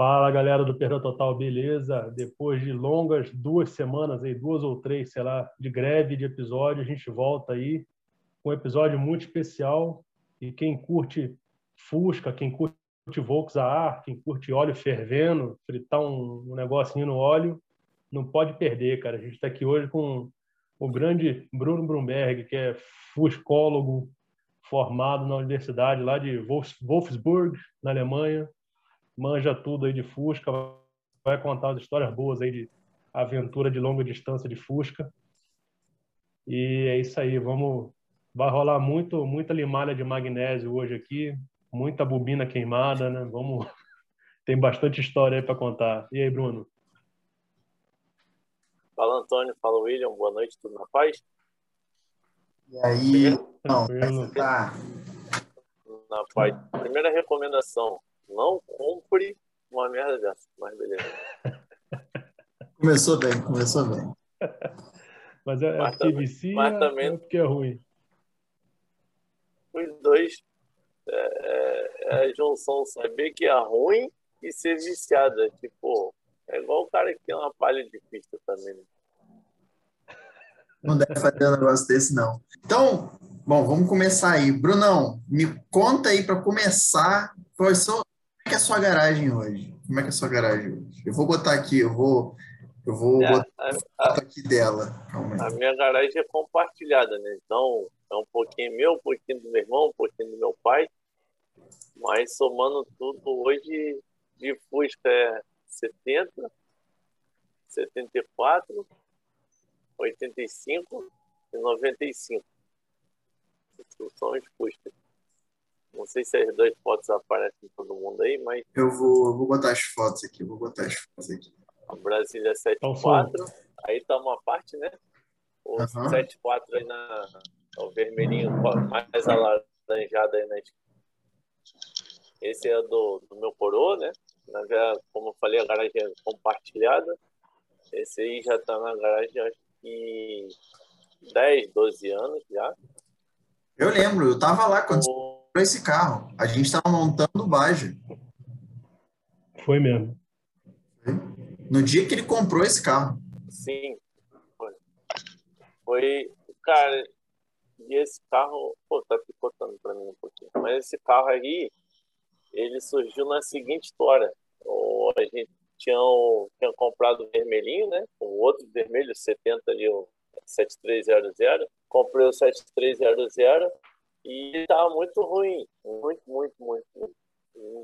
Fala galera do Perda Total, beleza? Depois de longas duas semanas, aí, duas ou três, sei lá, de greve de episódio, a gente volta aí com um episódio muito especial. E quem curte Fusca, quem curte Volks a ar, quem curte óleo fervendo, fritar um, um negocinho no óleo, não pode perder, cara. A gente está aqui hoje com o grande Bruno Brumberg, que é fuscólogo formado na universidade lá de Wolfsburg, na Alemanha, manja tudo aí de Fusca, vai contar as histórias boas aí de aventura de longa distância de Fusca. E é isso aí, vamos vai rolar muito muita limalha de magnésio hoje aqui, muita bobina queimada, né? Vamos tem bastante história aí para contar. E aí, Bruno? Fala Antônio, fala William, boa noite, tudo na paz? E aí, não, tá. Na paz. Primeira recomendação, não compre uma merda dessa, mas beleza. Começou bem, começou bem. Mas é, mas porque vicia mas também, é porque é ruim? Os dois é, é a junção saber que é ruim e ser viciado. É tipo, é igual o cara que tem uma palha de pista também. Né? Não deve fazer um negócio desse, não. Então, bom, vamos começar aí. Brunão, me conta aí para começar, qual é sua garagem hoje? Como é que é a sua garagem hoje? Eu vou botar aqui, eu vou, eu vou é, botar a, aqui dela. A minha garagem é compartilhada, né? Então, é um pouquinho meu, um pouquinho do meu irmão, um pouquinho do meu pai. Mas somando tudo, hoje de Fusca é 70, 74, 85 e 95. São os Fuscas. Não sei se as duas fotos aparecem todo mundo aí, mas. Eu vou, vou botar as fotos aqui, vou botar as fotos aqui. A Brasília 74, aí tá uma parte, né? O uhum. 74 aí na, o vermelhinho mais alaranjado aí na esquerda. Esse é do, do meu coroa, né? Como eu falei, a garagem é compartilhada. Esse aí já está na garagem, acho que 10, 12 anos já. Eu lembro, eu estava lá quando o... comprou esse carro. A gente estava montando o Baja. Foi mesmo. No dia que ele comprou esse carro. Sim. Foi. Foi, cara, e esse carro, pô, tá picotando para mim um pouquinho. Mas esse carro aí, ele surgiu na seguinte história. O, a gente tinha, tinha comprado o vermelhinho, né? O outro vermelho, 70 ali, o 7300. Comprei o 7300 e estava muito ruim. Muito, muito, muito.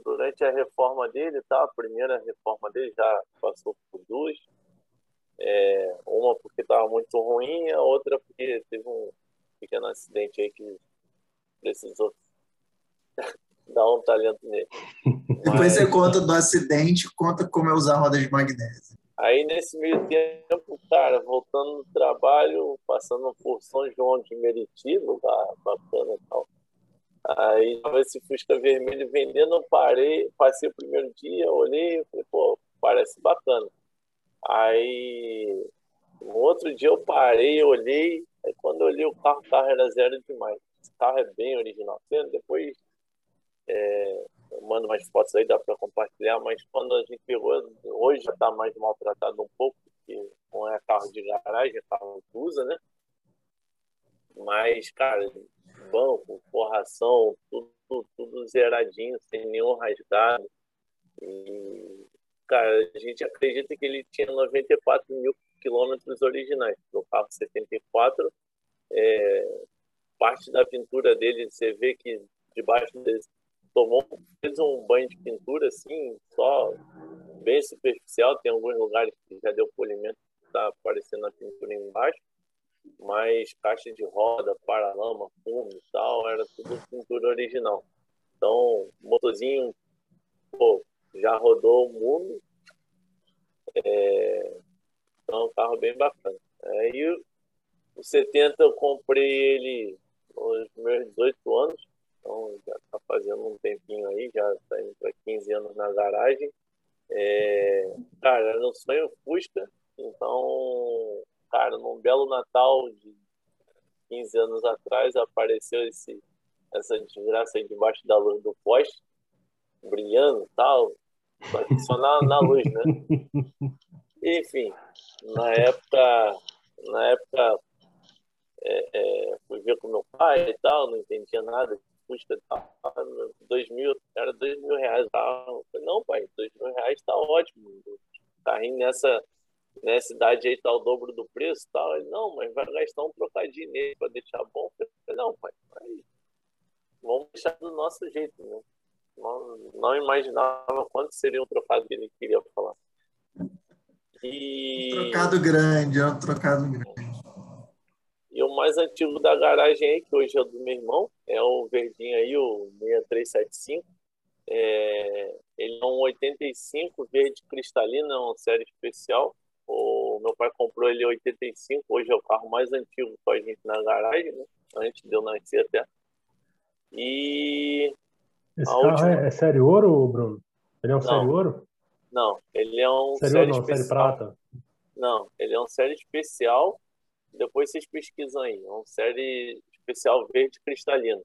Durante a reforma dele, tá? A primeira reforma dele já passou por duas. É, uma porque estava muito ruim, a outra porque teve um pequeno acidente aí que precisou dar um talento nele. Depois Mas... você conta do acidente, conta como é usar roda de magnésio. Aí nesse meio tempo, cara, voltando no trabalho, passando por São João de Meriti, lugar bacana e tal. Aí tava esse Fusca vermelho vendendo, eu parei, passei o primeiro dia, olhei, falei, pô, parece bacana. Aí no outro dia eu parei, olhei, aí quando eu olhei o carro, o carro era zero demais. Esse carro é bem original. Depois é, eu mando umas fotos aí, dá para compartilhar, mas quando a gente pegou, hoje já está mais maltratado um pouco, porque não é carro de garagem, é carro que usa, né? Mas, cara, banco, forração, tudo, tudo zeradinho, sem nenhum rasgado. E, cara, a gente acredita que ele tinha 94 mil quilômetros originais. No carro 74, é, parte da pintura dele, você vê que debaixo dele tomou fez um banho de pintura assim, só bem superficial. Tem alguns lugares que já deu polimento, está aparecendo a pintura embaixo, mas caixa de roda, paralama, fumo e tal, era tudo pintura original. Então, motorzinho, pô, já rodou o mundo. É, então, é um carro bem bacana. Aí, o 70 eu comprei ele nos meus 18 anos. Então, já está fazendo um tempinho aí, já está indo para 15 anos na garagem. É, cara, era um sonho Fusca. Então, cara, num belo Natal de 15 anos atrás, apareceu esse, essa desgraça aí debaixo da luz do poste, brilhando e tal. Só na, na luz, né? Enfim, na época, na época é, é, fui ver com meu pai e tal, não entendia nada e tal. Dois mil, era dois mil reais. Falei, não, pai, dois mil reais tá ótimo. Carrinho nessa, nessa idade aí tá o dobro do preço tal. Ele, não, mas vai gastar um trocadinho nele para deixar bom. Falei, não, pai, vamos deixar do nosso jeito, né? Não, não imaginava quanto seria um trocado que ele queria falar. E... Um trocado grande, é um trocado grande. E o mais antigo da garagem aí, que hoje é do meu irmão, é o verdinho aí, o 6375. É, ele é um 85 verde cristalino, é uma série especial. O meu pai comprou ele em 85, hoje é o carro mais antigo com a gente na garagem, né? antes de eu nascer até. E. Esse carro última... é, é série ouro, Bruno? Ele é um não, série ouro? Não, ele é um série, série, não, série prata. Não, ele é um série especial. Depois vocês pesquisam aí. É um série especial verde cristalino.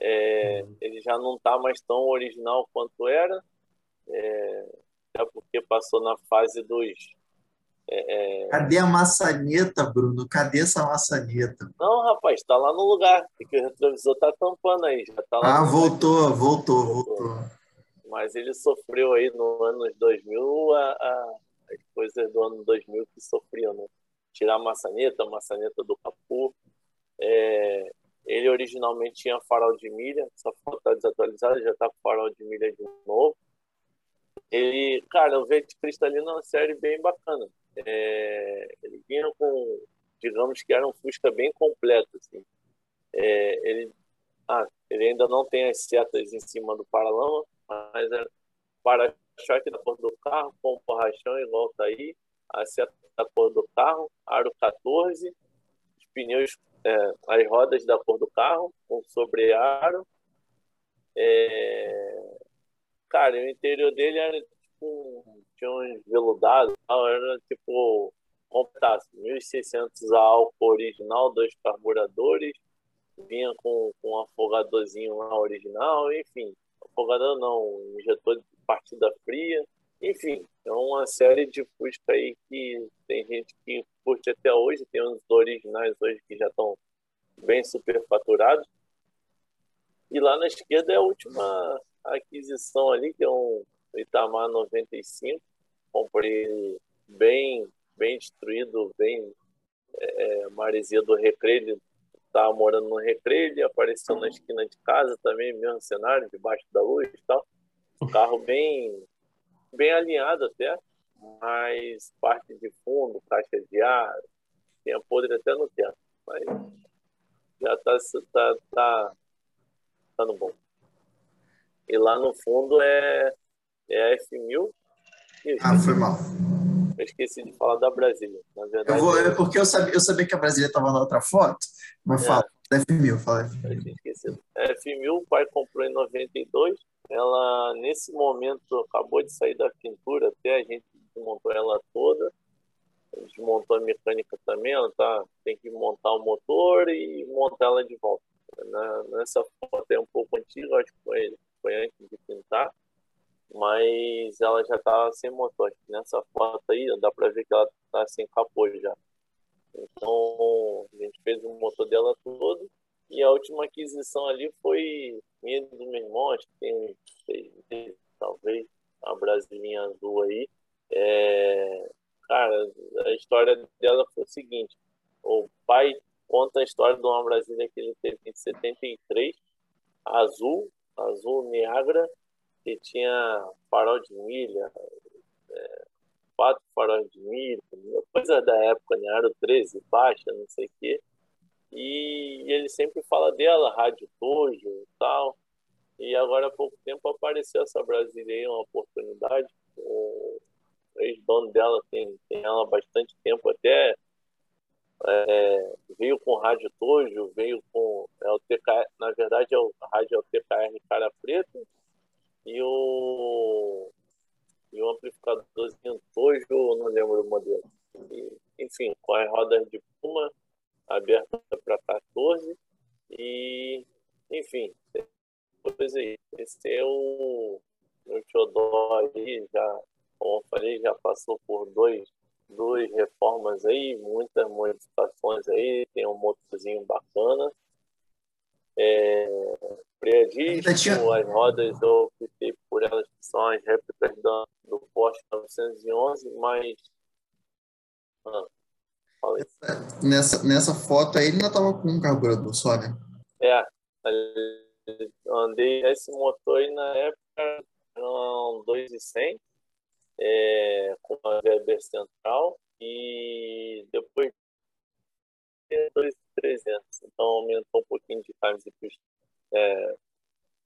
É, uhum. Ele já não está mais tão original quanto era. É, é porque passou na fase dos é, é... Cadê a maçaneta, Bruno? Cadê essa maçaneta? Não, rapaz, está lá no lugar. Que o retrovisor está tampando aí. Já tá ah, voltou, voltou, voltou, voltou, Mas ele sofreu aí no ano 2000 a, a, as coisas do ano 2000 que sofriam, né? Tirar a maçaneta, a maçaneta do capô. É, ele originalmente tinha farol de milha, essa foto está desatualizada, já está com farol de milha de novo. Ele, cara, o Verde Cristalino é uma série bem bacana é, ele vinha com, digamos que era um Fusca bem completo, assim. É, ele, ah, ele ainda não tem as setas em cima do paralama, mas é para-choque da cor do carro, com borrachão igual tá aí, a seta da cor do carro, aro 14, os pneus, é, as rodas da cor do carro, com sobrearo. É, cara, o interior dele era tipo tinha uns veludados, era tipo, completasse 1.600 a álcool original, dois carburadores, vinha com, com um afogadorzinho lá original, enfim, afogador não, injetor de partida fria, enfim, é uma série de Fusca aí que tem gente que curte até hoje, tem uns originais hoje que já estão bem superfaturados. E lá na esquerda é a última aquisição ali, que é um Itamar 95, comprei ele bem, bem destruído, bem é, é maresia do Recreio, estava morando no Recreio, ele apareceu na esquina de casa também, mesmo cenário, debaixo da luz e tal. Carro bem, bem alinhado até, mas parte de fundo, caixa de ar, tinha podre até no teto, mas já está tá, tá, tá no bom. E lá no fundo é, é a F1000, ah, foi mal. Eu esqueci de falar da Brasília. Na verdade, eu vou, é porque eu sabia, eu sabia que a Brasília estava na outra foto, mas é. fala, F1000, fala F1000. Eu tinha esquecido. A F1000, o pai comprou em 92. Ela, nesse momento, acabou de sair da pintura, até a gente desmontou ela toda. Desmontou a mecânica também, ela tá, tem que montar o motor e montar ela de volta. Na, nessa foto é um pouco antiga, acho que foi, foi antes de pintar mas ela já está sem motor. Nessa foto aí, dá para ver que ela está sem capô já. Então, a gente fez o motor dela todo. E a última aquisição ali foi minha do meu irmão, acho que tem seis meses, talvez, a brasilinha azul aí. É... Cara, a história dela foi o seguinte: o pai conta a história de uma Brasília que ele teve em 73, azul, azul Niagara, que tinha farol de milha, é, quatro faróis de milha, coisa da época, né? Aro 13, baixa, não sei o quê. E ele sempre fala dela, Rádio Tojo e tal. E agora há pouco tempo apareceu essa brasileira, uma oportunidade. O ex-dono dela tem, tem ela há bastante tempo, até é, veio com Rádio Tojo, veio com. É o TK, na verdade, é o rádio é TKR Cara Preta, e o, e o amplificadorzinho Tojo, não lembro o modelo. E, enfim, com as rodas de Puma aberta para 14 e enfim, coisa aí. Esse é o xodó melhor aí, já, como eu falei, já passou por dois, duas reformas aí, muitas modificações aí, tem um motorzinho bacana. É, Freadismo, tinha... as rodas eu optei por elas que são as réplicas do, do Porsche 911, mas. Ah, nessa, nessa foto aí ele ainda estava com um carburador só, né? É, andei esse motor aí na época, eram 2,100, é, com a Weber central, e depois 2,300. Então aumentou um pouquinho de camisa e pistão. É,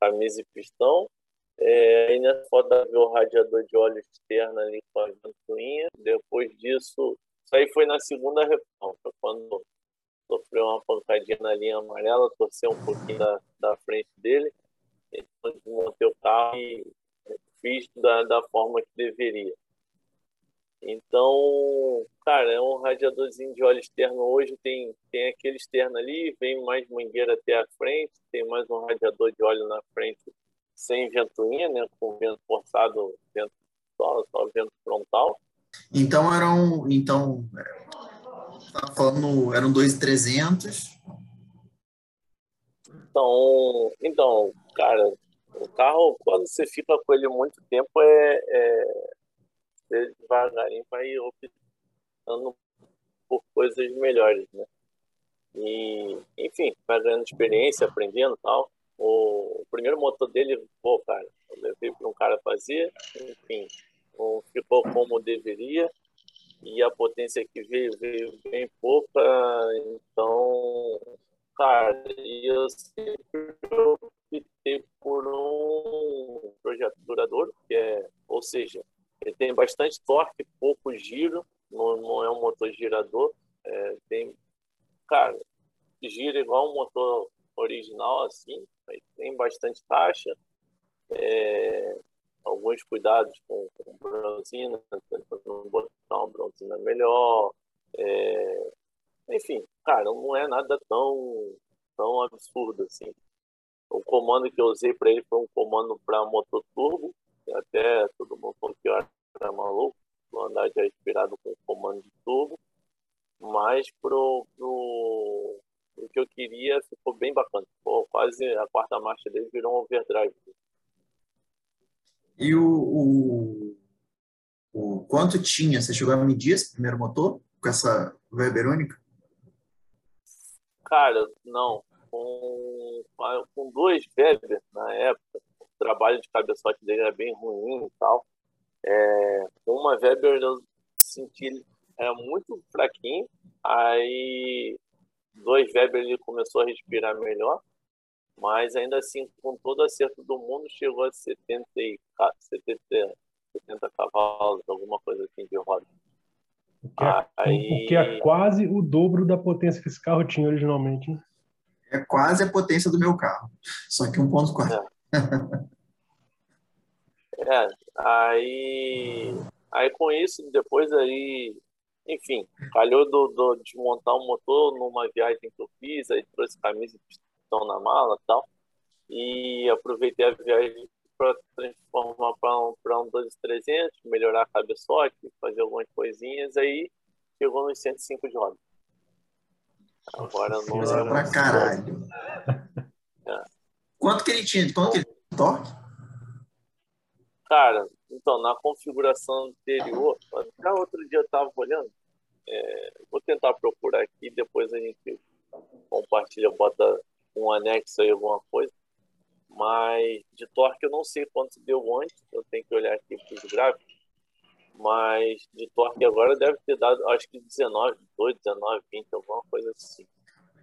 camisa e pistão. É, aí nessa foto viu o radiador de óleo externo ali com a ventoinha. Depois disso, isso aí foi na segunda reforma, quando sofreu uma pancadinha na linha amarela, torceu um pouquinho da, da frente dele, então desmontei o carro e fiz da, da forma que deveria. Então, cara, é um radiadorzinho de óleo externo. Hoje tem, tem aquele externo ali, vem mais mangueira até a frente, tem mais um radiador de óleo na frente sem ventoinha, né? Com vento forçado, vento só, só vento frontal. Então eram, então, Tava falando, eram 2,300. Então, então, cara, o carro, quando você fica com ele muito tempo, é, é devagarinho vai optando por coisas melhores, né? E, enfim, vai ganhando experiência, aprendendo tal. O, o primeiro motor dele, pô, cara, eu levei para um cara fazer, enfim, não ficou como deveria. E a potência que veio, veio bem pouca, então, cara, eu sempre optei por um projeto duradouro, que é, ou seja, ele tem bastante torque, pouco giro, não, não é um motor girador, é, tem, cara, gira igual um motor original, assim, tem bastante taxa, é, alguns cuidados com, com bronzina, tentando botar uma bronzina melhor. É... Enfim, cara, não é nada tão, tão absurdo assim. O comando que eu usei para ele foi um comando para motor turbo, até todo mundo falou que eu era maluco, andar já inspirado com comando de turbo, mas pro, pro, o que eu queria ficou bem bacana. Pô, quase a quarta marcha dele virou um overdrive. E o, o, o, quanto tinha? Você chegou a medir esse primeiro motor com essa Weber única? Cara, não. Com, com dois Weber na época, o trabalho de cabeçote dele era bem ruim e tal. É, uma Weber eu senti era muito fraquinho, aí dois Weber ele começou a respirar melhor mas ainda assim, com todo o acerto do mundo, chegou a 70, 70, 70 cavalos, alguma coisa assim de roda. O que, é, Aí... o que é quase o dobro da potência que esse carro tinha originalmente. Né? É quase a potência do meu carro, só que 1.4. É. é, aí, aí com isso, depois aí, enfim, calhou do, do desmontar o motor numa viagem que eu fiz, aí trouxe camisa e estão na mala tal. E aproveitei a viagem para transformar para um, pra um 12300, melhorar a cabeçote, fazer algumas coisinhas. Aí chegou nos 105 de roda. Agora não era pra caralho. É. Quanto que ele tinha? Quanto que ele tinha torque? Cara, então, na configuração anterior, até outro dia eu estava olhando, é, vou tentar procurar aqui, depois a gente compartilha, bota um anexo aí, alguma coisa. Mas de torque eu não sei quanto deu antes, eu tenho que olhar aqui para os gráficos. Mas de torque agora deve ter dado, acho que 19, 2, 19, 20, alguma coisa assim.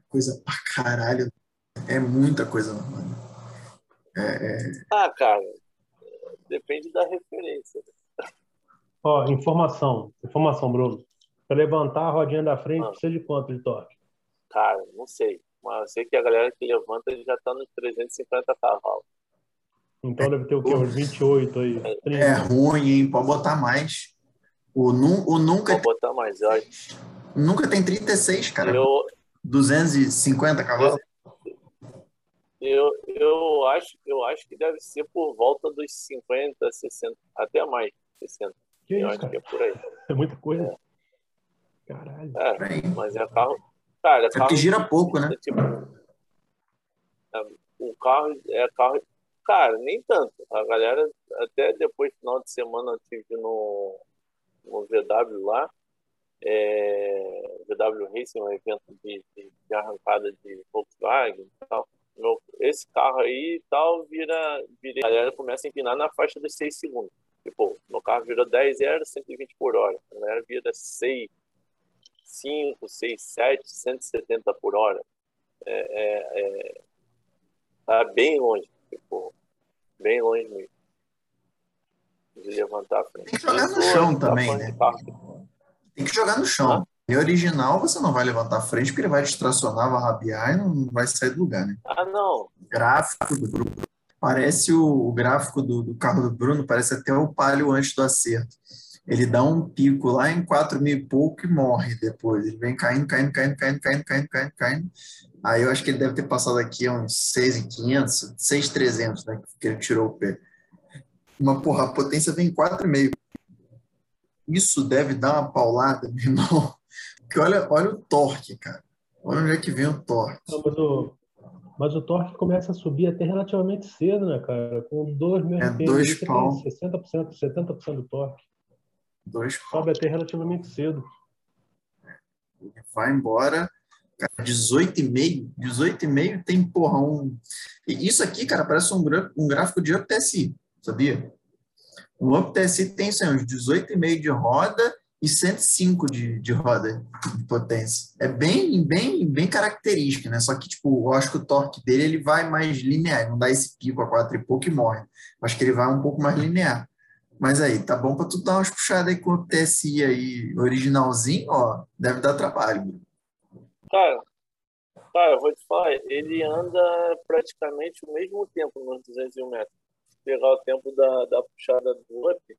Coisa pra caralho. É muita coisa, mano. É, é... Ah, cara, depende da referência. Ó, informação, informação, Bruno. Para levantar a rodinha da frente, ah. precisa de quanto de torque? Cara, não sei. Mas eu sei que a galera que levanta já está nos 350 cavalos. Então deve ter o quê? Uns 28 aí. 30. É ruim, hein? Pode botar mais. O, nu, o nunca. Pode botar mais, eu acho. Nunca tem 36, cara. Eu... 250 cavalos. Eu, eu, acho, eu acho que deve ser por volta dos 50, 60, até mais, 60. Que eu isso, acho cara? que é por aí. É muita coisa. É. Caralho. É, mas é carro. Cara, é É carro. porque gira pouco, né? é tipo, é, o carro é carro. Cara, nem tanto. A galera, até depois do final de semana, eu tive no, no VW lá. É, VW Racing, um evento de, de, de arrancada de Volkswagen e tal. Meu, esse carro aí e tal vira, vira. A galera começa a empinar na faixa dos 6 segundos. Tipo, meu carro virou 10 era 120 por hora. A galera vira 6, 5, 6, 7, 170 por hora. É, é, é, tá bem longe, tipo, bem longe mesmo. De levantar a frente. Tem que jogar no chão também, né? carro. Tem que jogar no chão. Em original, você não vai levantar a frente porque ele vai distracionar, vai rabiar e não vai sair do lugar, né? Ah, não. gráfico do Bruno. Parece o, o gráfico do, do carro do Bruno, parece até o palio antes do acerto. Ele dá um pico lá em 4 mil e pouco e morre depois. Ele vem caindo, caindo, caindo, caindo, caindo, caindo, caindo, caindo. Aí eu acho que ele deve ter passado aqui uns 6,500, 6,300, né? Que ele tirou o pé. Uma porra, a potência vem em 4,5. Isso deve dar uma paulada, meu irmão. Porque olha, olha o torque, cara. Olha onde é que vem o torque. Não, mas, o, mas o torque começa a subir até relativamente cedo, né, cara? Com 2 mil É, dois você pau. tem 60%, 70% do torque. Dois Sobe até relativamente cedo. vai embora. Cara, 18,5, 18,5 tem, porra, um. e Isso aqui, cara, parece um, um gráfico de UpTSI, sabia? Um UpTSI tem assim, uns 18,5 de roda e 105 de, de roda de potência. É bem, bem, bem característica, né? Só que, tipo, eu acho que o torque dele ele vai mais linear, não dá esse pico a 4 e pouco e morre. Eu acho que ele vai um pouco mais linear. Mas aí, tá bom para tu dar umas puxadas aí com o TSI aí originalzinho, ó, deve dar trabalho. Cara, cara, eu vou te falar, ele anda praticamente o mesmo tempo nos 201 metros. Se pegar o tempo da, da puxada do up,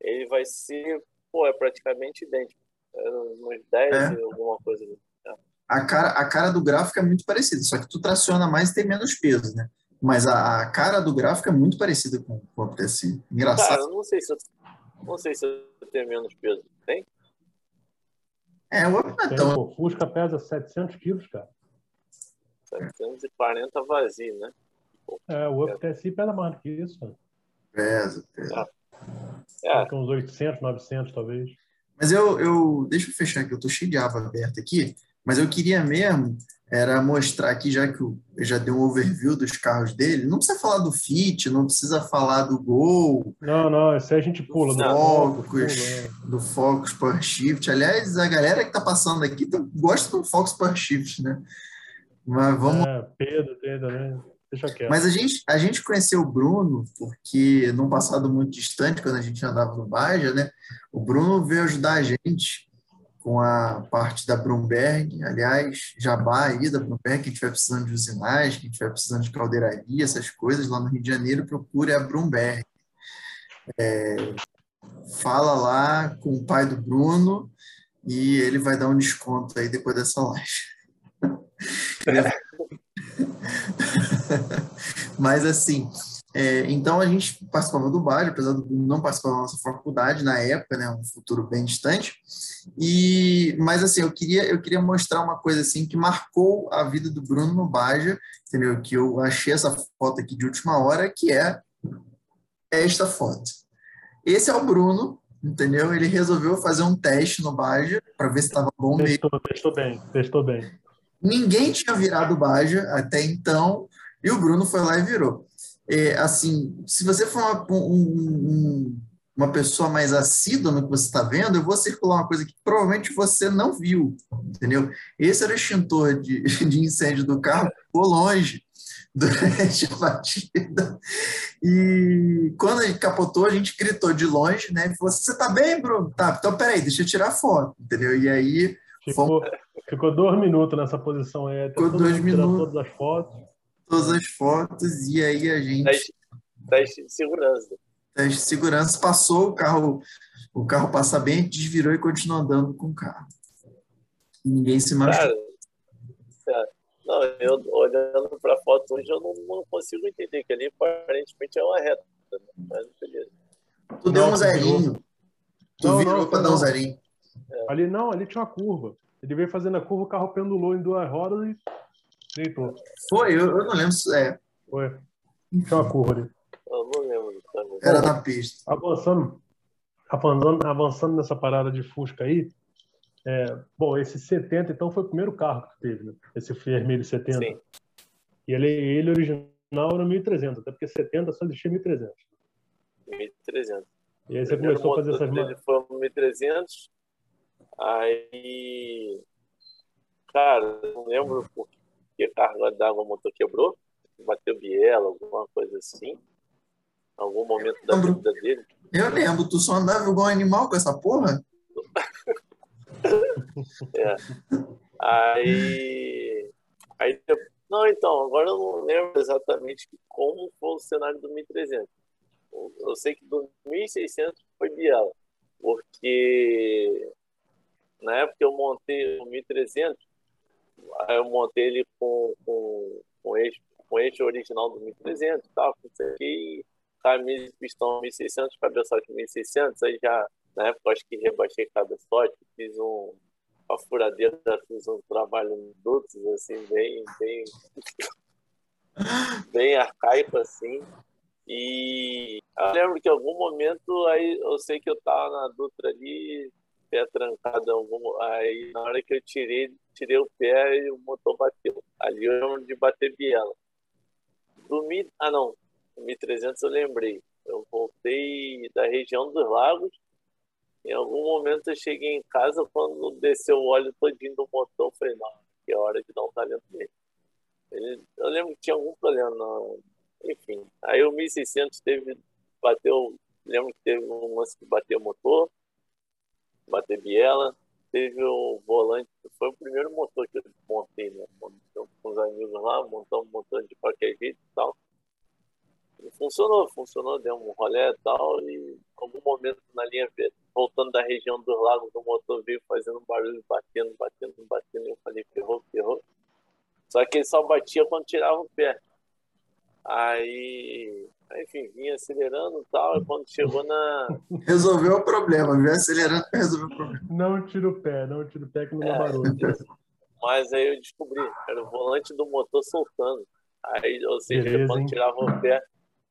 ele vai ser, pô, é praticamente idêntico. É uns 10 É. alguma coisa. assim. A cara, a cara do gráfico é muito parecida, só que tu traciona mais e tem menos peso, né? Mas a, a cara do gráfico é muito parecida com, com o TSI. Cara, Engraçado. eu não sei se eu, não sei se eu tenho menos peso. Tem? É, o Up não é Tem, tão. pô, Fusca pesa 700 quilos, cara. 740 vazio, né? É, o Up TSI pesa mais do que isso, cara. Pesa, pesa. É, que uns 800, 900 talvez. Mas eu, eu. Deixa eu fechar aqui, eu tô cheio de aba aberta aqui. Mas eu queria mesmo era mostrar aqui, já que eu já dei um overview dos carros dele. Não precisa falar do Fit, não precisa falar do Gol, Não, não, esse aí a gente pula. Não, Foco, Focus, pula. do Focus Power Shift. Aliás, a galera que tá passando aqui tem- gosta do Focus Power Shift, né? Mas vamos É, Pedro tem também. Deixa quieto. Mas a gente, a gente conheceu o Bruno porque, num passado muito distante, quando a gente andava no Baja, né? O Bruno veio ajudar a gente com a parte da Brumberg. Aliás, jabá aí da Brumberg, quem estiver precisando de usinagem, quem estiver precisando de caldeiraria, essas coisas, lá no Rio de Janeiro, procure a Brumberg. É, fala lá com o pai do Bruno e ele vai dar um desconto aí depois dessa live. Mas assim, é, então a gente participava do Baja, apesar do Bruno não participar da nossa faculdade na época, né, um futuro bem distante. E, mas assim, eu queria, eu queria mostrar uma coisa assim que marcou a vida do Bruno no Baja, entendeu? Que eu achei essa foto aqui de última hora, que é esta foto. Esse é o Bruno, entendeu? Ele resolveu fazer um teste no Baja para ver se estava bom mesmo. Testou, testou bem, testou bem. Ninguém tinha virado Baja até então, e o Bruno foi lá e virou. É, assim, se você for uma, um- um- uma pessoa mais assídua no que você está vendo, eu vou circular uma coisa que provavelmente você não viu, entendeu? Esse era o extintor de, de incêndio do carro, ficou longe durante a batida. E quando ele capotou, a gente gritou de longe, né? E falou assim, você tá bem, Bruno? Tá, então peraí, deixa eu tirar foto, entendeu? E aí Ficou, ficou dois minutos nessa posição aí. até Ficou dois minutos. todas as fotos. Todas as fotos e aí a gente teste, teste de segurança. teste de segurança passou o carro o carro passa bem desvirou e continuou andando com o carro ninguém se machucou Cara, Não, eu olhando para a foto hoje, eu não, não, consigo entender que ali aparentemente é uma reta. Né? Mas beleza. Tu deu um zerinho. Tu não, virou para dar um zerinho. É. Ali não, ali tinha uma curva. Ele veio fazendo a curva, o carro pendulou em duas rodas e deitou. Foi, eu, eu não lembro se é. Foi. Tinha uma curva ali. Eu não lembro. Também. Era na pista. Avançando, avançando, avançando nessa parada de Fusca aí, é, bom, esse 70 então foi o primeiro carro que teve, né? Esse vermelho 70. Sim. E ele, ele original era 1300, até porque 70 só existia 1300. 1300. E aí você começou a fazer essas Ele foi 1300. Aí, cara, não lembro por que carga d'água o motor quebrou. Bateu biela, alguma coisa assim. Algum momento da vida dele. Eu lembro, tu só andava igual animal com essa porra? é. Aí, aí, não, então, agora eu não lembro exatamente como foi o cenário do 1300. Eu sei que do 1600 foi Biela, porque na época eu montei o 1300, eu montei ele com, com, com, eixo, com eixo original do 1300 e tal, e camisa de pistão 1600, cabeçote 1600, aí já, na época, acho que rebaixei cabeçote, fiz um, a furadeira, fiz um trabalho em dutos, assim, bem, bem, bem arcaico, assim, e eu lembro que em algum momento, aí eu sei que eu tava na Dutra ali, pé trancado, aí na hora que eu tirei, tirei o pé e o motor bateu. Ali eu lembro de bater biela. Do Mi, ah não, 1300 eu lembrei. Eu voltei da região dos lagos. Em algum momento eu cheguei em casa, quando desceu o óleo todinho do motor, eu falei, não, que é hora de dar um talento nele. Ele, eu lembro que tinha algum problema, não, enfim. Aí o 1600 teve, bateu, lembro que teve um lance que bateu o motor, bateu biela, teve o volante, foi o primeiro motor que eu montei, né? Com os amigos lá, montamos um motor de qualquer jeito e tal. E funcionou, funcionou, deu um rolê e tal, e algum momento na linha verde, voltando da região dos lagos, o motor veio fazendo um barulho, batendo, batendo, batendo, e eu falei, ferrou, ferrou. Só que ele só batia quando tirava o pé. Aí, enfim, vinha acelerando e tal, e quando chegou na. Resolveu o problema, vinha acelerando resolveu o problema. Não tira o pé, não tira o pé que não dá é, barulho. Mas aí eu descobri, era o volante do motor soltando. Aí, ou seja, Beleza, quando hein? tirava o pé,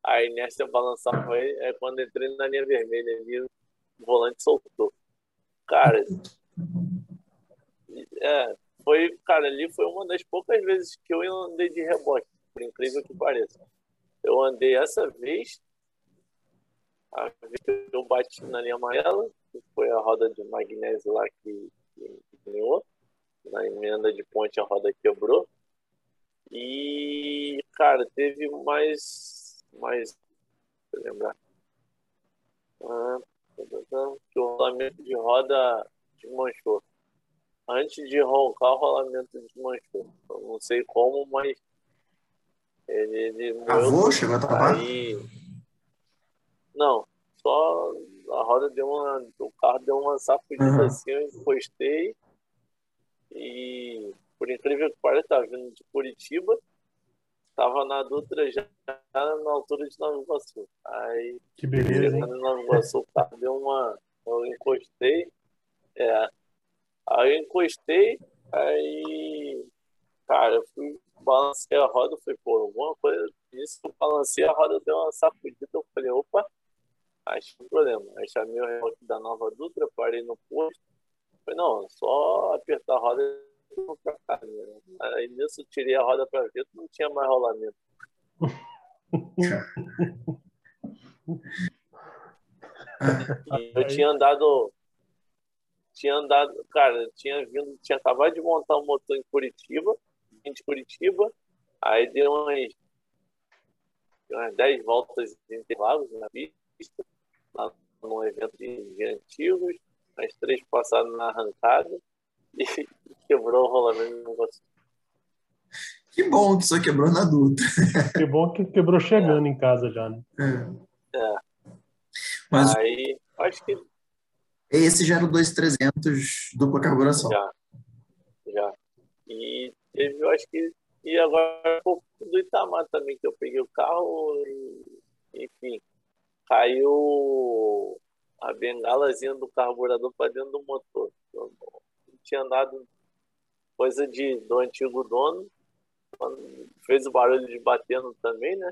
a inércia balançava ele, é quando entrei na linha vermelha ali, o volante soltou. Cara, é, foi, cara, ali foi uma das poucas vezes que eu andei de rebote, por incrível que pareça. Eu andei essa vez, a vez que eu bati na linha amarela, que foi a roda de magnésio lá que, que ganhou. Na emenda de ponte a roda quebrou. E, cara, teve mais. mais deixa eu lembrar. Ah, que o rolamento de roda desmanchou. Antes de roncar, o rolamento desmanchou. Eu não sei como, mas ele, ele Avô, chegou a tapar? Aí... Não, só a roda deu uma. O carro deu uma sacudida uhum. assim, eu encostei. E por incrível que pareça, estava vindo de Curitiba. Tava na Dutra já na altura de Nova Iguaçu. Aí, que beleza. Hein? Nova Iguaçu, o carro deu uma. Eu encostei. É. Aí eu encostei, aí. Cara, eu fui balancei a roda, foi por alguma coisa disso, eu balancei a roda, deu uma sacudida, eu falei, opa, acho que é um problema. Aí chamei o remoto da Nova Dutra, parei no posto, falei, não, só apertar a roda pra cá. Né? Aí nisso tirei a roda para ver, não tinha mais rolamento. eu tinha andado tinha andado, cara, tinha vindo, tinha acabado de montar um motor em Curitiba, de Curitiba, aí deu umas, umas 10 voltas de Interlagos na pista, lá num evento de, de antigos, as três passaram na arrancada e quebrou o rolamento do negócio. Que bom que só quebrou na adulta. Que bom que quebrou chegando é. em casa já, né? É. é. Mas aí, acho que. Esse já era o 2300 dupla carburação. Já. Já. E teve, eu acho que E agora um pouco do Itamar também, que eu peguei o carro e, enfim, caiu a bengalazinha do carburador para dentro do motor. Não tinha andado coisa de, do antigo dono, fez o barulho de batendo também, né?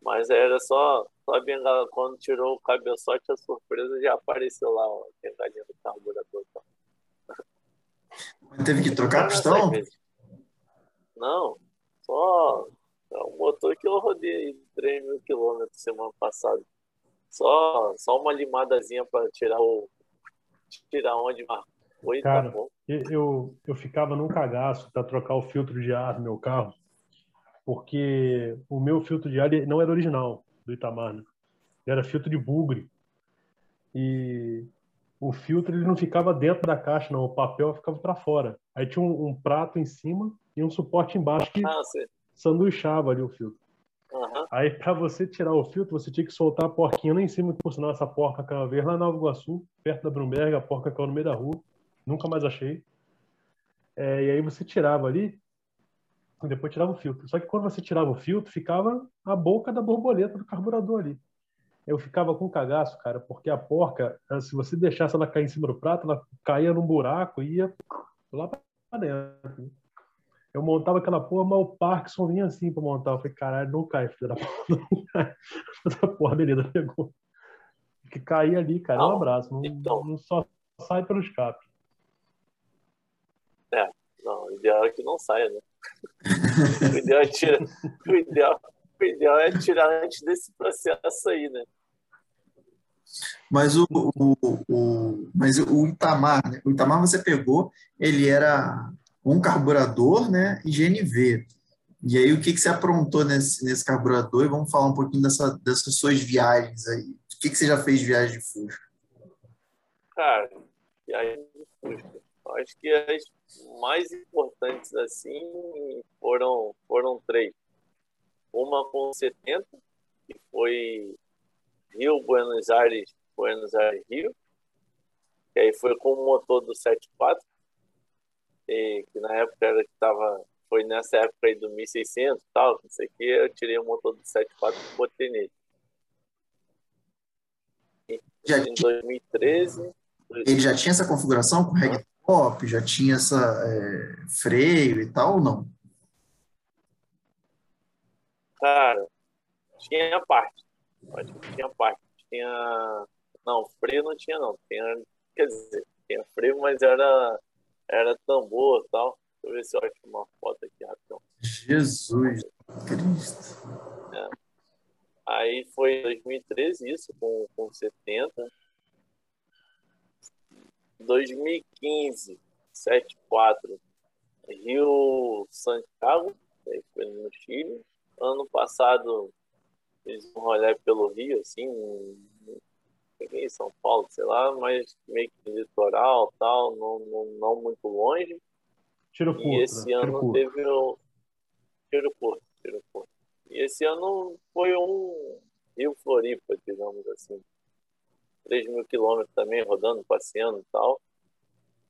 Mas era só, só a bengala. Quando tirou o cabeçote, a surpresa já apareceu lá, ó, a bengalinha do carburador. Teve que trocar a pistão? Não, só é um motor que eu rodei 3 mil quilômetros semana passada. Só, só uma limadazinha para tirar o. tirar onde marcou. Tá Cara, tá eu, eu ficava num cagaço para trocar o filtro de ar do meu carro, porque o meu filtro de ar não era original do Itamar, né? era filtro de bugre. E o filtro ele não ficava dentro da caixa, não. O papel ficava para fora. Aí tinha um, um, prato em cima e um suporte embaixo que ah, sanduichava ali o filtro. Uhum. Aí, para você tirar o filtro, você tinha que soltar a porquinha lá em cima, que por sinal essa porca caiu vez lá na Nova Iguaçu, perto da Brumberg, a porca caiu no meio da rua. Nunca mais achei. É, e aí você tirava ali, e depois tirava o filtro. Só que quando você tirava o filtro, ficava a boca da borboleta do carburador ali eu ficava com cagaço, cara, porque a porca, se você deixasse ela cair em cima do prato, ela caía num buraco e ia lá para dentro. Eu montava aquela porra, mas o Parkinson vinha assim para montar. Eu falei, caralho, não cai, filho da porra, não cai. Essa porra, beleza, pegou. Que cair ali, cara, não, é um abraço. Não, então, não só sai pelo escape. É, não, o ideal é que não saia, né? o ideal é tirar. O ideal, o ideal é tirar antes desse processo aí, né? Mas o, o, o, mas o Itamar, né? o Itamar você pegou, ele era um carburador, né, e GNV. E aí o que, que você aprontou nesse, nesse carburador? E vamos falar um pouquinho dessa, dessas suas viagens aí. O que, que você já fez de viagem de Fusca? Cara, viagem de Fusca. Acho que as mais importantes assim foram, foram três uma com 70, que foi Rio, Buenos Aires, Buenos Aires, Rio. E aí foi com o motor do 74, e, que na época era que tava, foi nessa época aí do 1600 e tal, não sei o que, eu tirei o motor do 74 e botei nele. Já em 2013. Ele já tinha essa configuração com reg pop, já tinha essa é, freio e tal ou não? Cara, tinha parte. Acho que tinha parte. Tinha. Não, freio não tinha, não. Tinha, quer dizer, tinha freio, mas era, era tambor e tal. Deixa eu ver se eu acho uma foto aqui rapidão. Jesus Cristo. É. Aí foi em 2013 isso, com, com 70. 2015, 74, Rio Santiago, aí foi no Chile ano passado fiz um rolê pelo Rio, assim, peguei em São Paulo, sei lá, mas meio que litoral tal, não, não, não muito longe. Tiro curto, e esse né? ano teve o tiro curto, tiro curto. E esse ano foi um Rio Floripa, digamos assim. 3 mil quilômetros também, rodando, passeando e tal.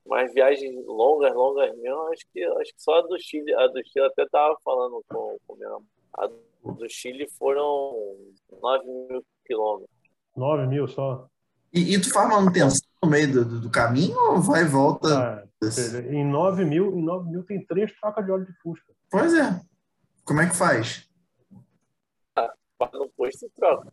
Mas viagens longas, longas mesmo, acho que, acho que só a do Chile, a do Chile até tava falando com, com minha a do Chile foram 9 mil quilômetros. 9 mil só? E, e, tu faz manutenção no meio do, do caminho ou vai e volta? Ah, em 9 mil, em 9 mil tem três trocas de óleo de fusca. Pois é. Como é que faz? Ah, no posto troca.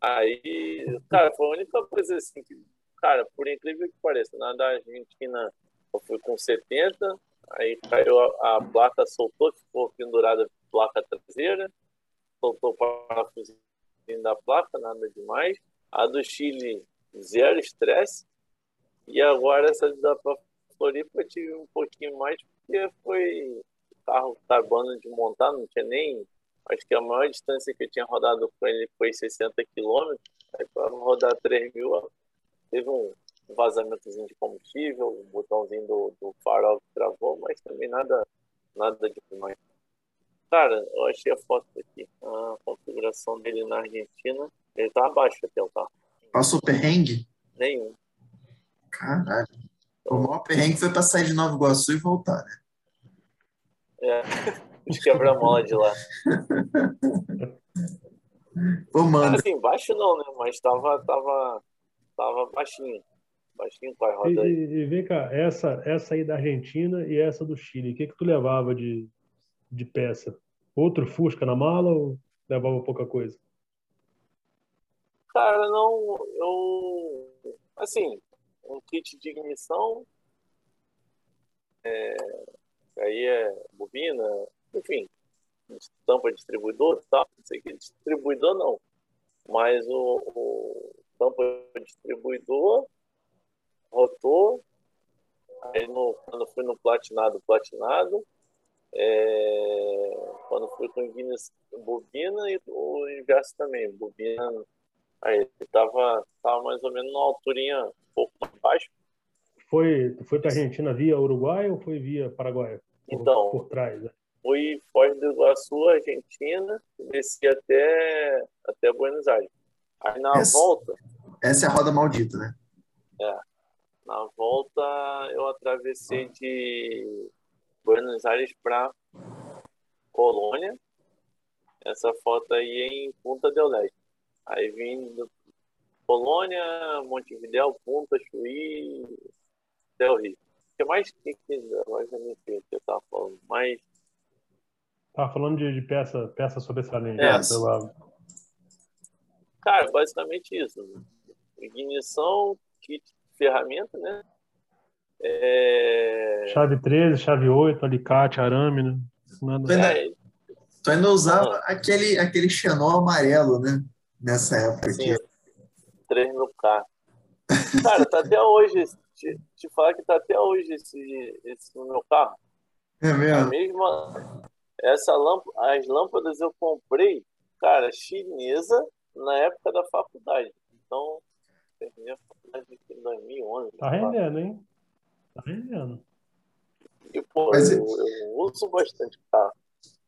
Aí, cara, foi a única coisa assim que, cara, por incrível que pareça, na da Argentina eu fui com 70, aí caiu a, a placa, soltou, ficou pendurada placa traseira, soltou o parafusinho da placa, nada demais. A do Chile, zero estresse. E agora essa da Floripa eu tive um pouquinho mais, porque foi carro acabando de montar, não tinha nem. Acho que a maior distância que eu tinha rodado com ele foi 60 quilômetros. Aí para rodar 3 mil, teve um vazamentozinho de combustível, um botãozinho do, do farol que travou, mas também nada, nada demais. Cara, eu achei a foto aqui. A configuração dele na Argentina. Ele tá abaixo até o carro. Passou perrengue? Nenhum. Caralho. O maior perrengue foi pra sair de Nova Iguaçu e voltar, né? É, os quebra-mola de lá. Pô, mano. Assim, baixo não, né? Mas tava, tava, tava baixinho. Baixinho com a E, roda aí. e- e vem cá, essa, essa aí da Argentina e essa do Chile, o que que tu levava de, de peça? Outro Fusca na mala ou levava pouca coisa? Cara, não, eu. Assim, um kit de ignição. É, aí é bobina, enfim, tampa distribuidor tal. Não sei que distribuidor não. Mas o, o tampa distribuidor, rotor. Aí no, quando fui no platinado, platinado. É, quando fui com ignição, bobina e o inverso também, bobina Aí ele tava, tava mais ou menos numa alturinha um pouco mais baixo. Foi, foi para Argentina via Uruguai ou foi via Paraguai? Por, Então. por trás. né? Fui Foz do Iguaçu, Argentina, desci até, até Buenos Aires. Aí na Essa- volta, Essa é a roda maldita, né? na volta eu atravessei de Buenos Aires para Colônia. Essa foto aí é em Punta del Este. Aí vim do Colônia, Montevidéu, Punta, Chuí, Del Rio. O que mais que que agora já nem sei o que eu tava falando, mas Tava falando de, de peça, peça sobressalente. É. né? Pela- Cara, basicamente isso. Ignição, kit ferramenta, né? É... Chave 13, chave 8, alicate, arame, né? Nada. é, Tu ainda usava aquele, aquele Xenon amarelo, né? Nessa época assim, aqui. três no carro. Cara, tá até hoje, te, te falar que tá até hoje esse, esse no meu carro. É A mesmo? mesma, essa lâmpada, as lâmpadas eu comprei, cara, chinesa na época da faculdade. Então, terminei a faculdade em 2011. Tá rendendo, hein? Tá. E, pô, Mas- eu, eu uso bastante carro.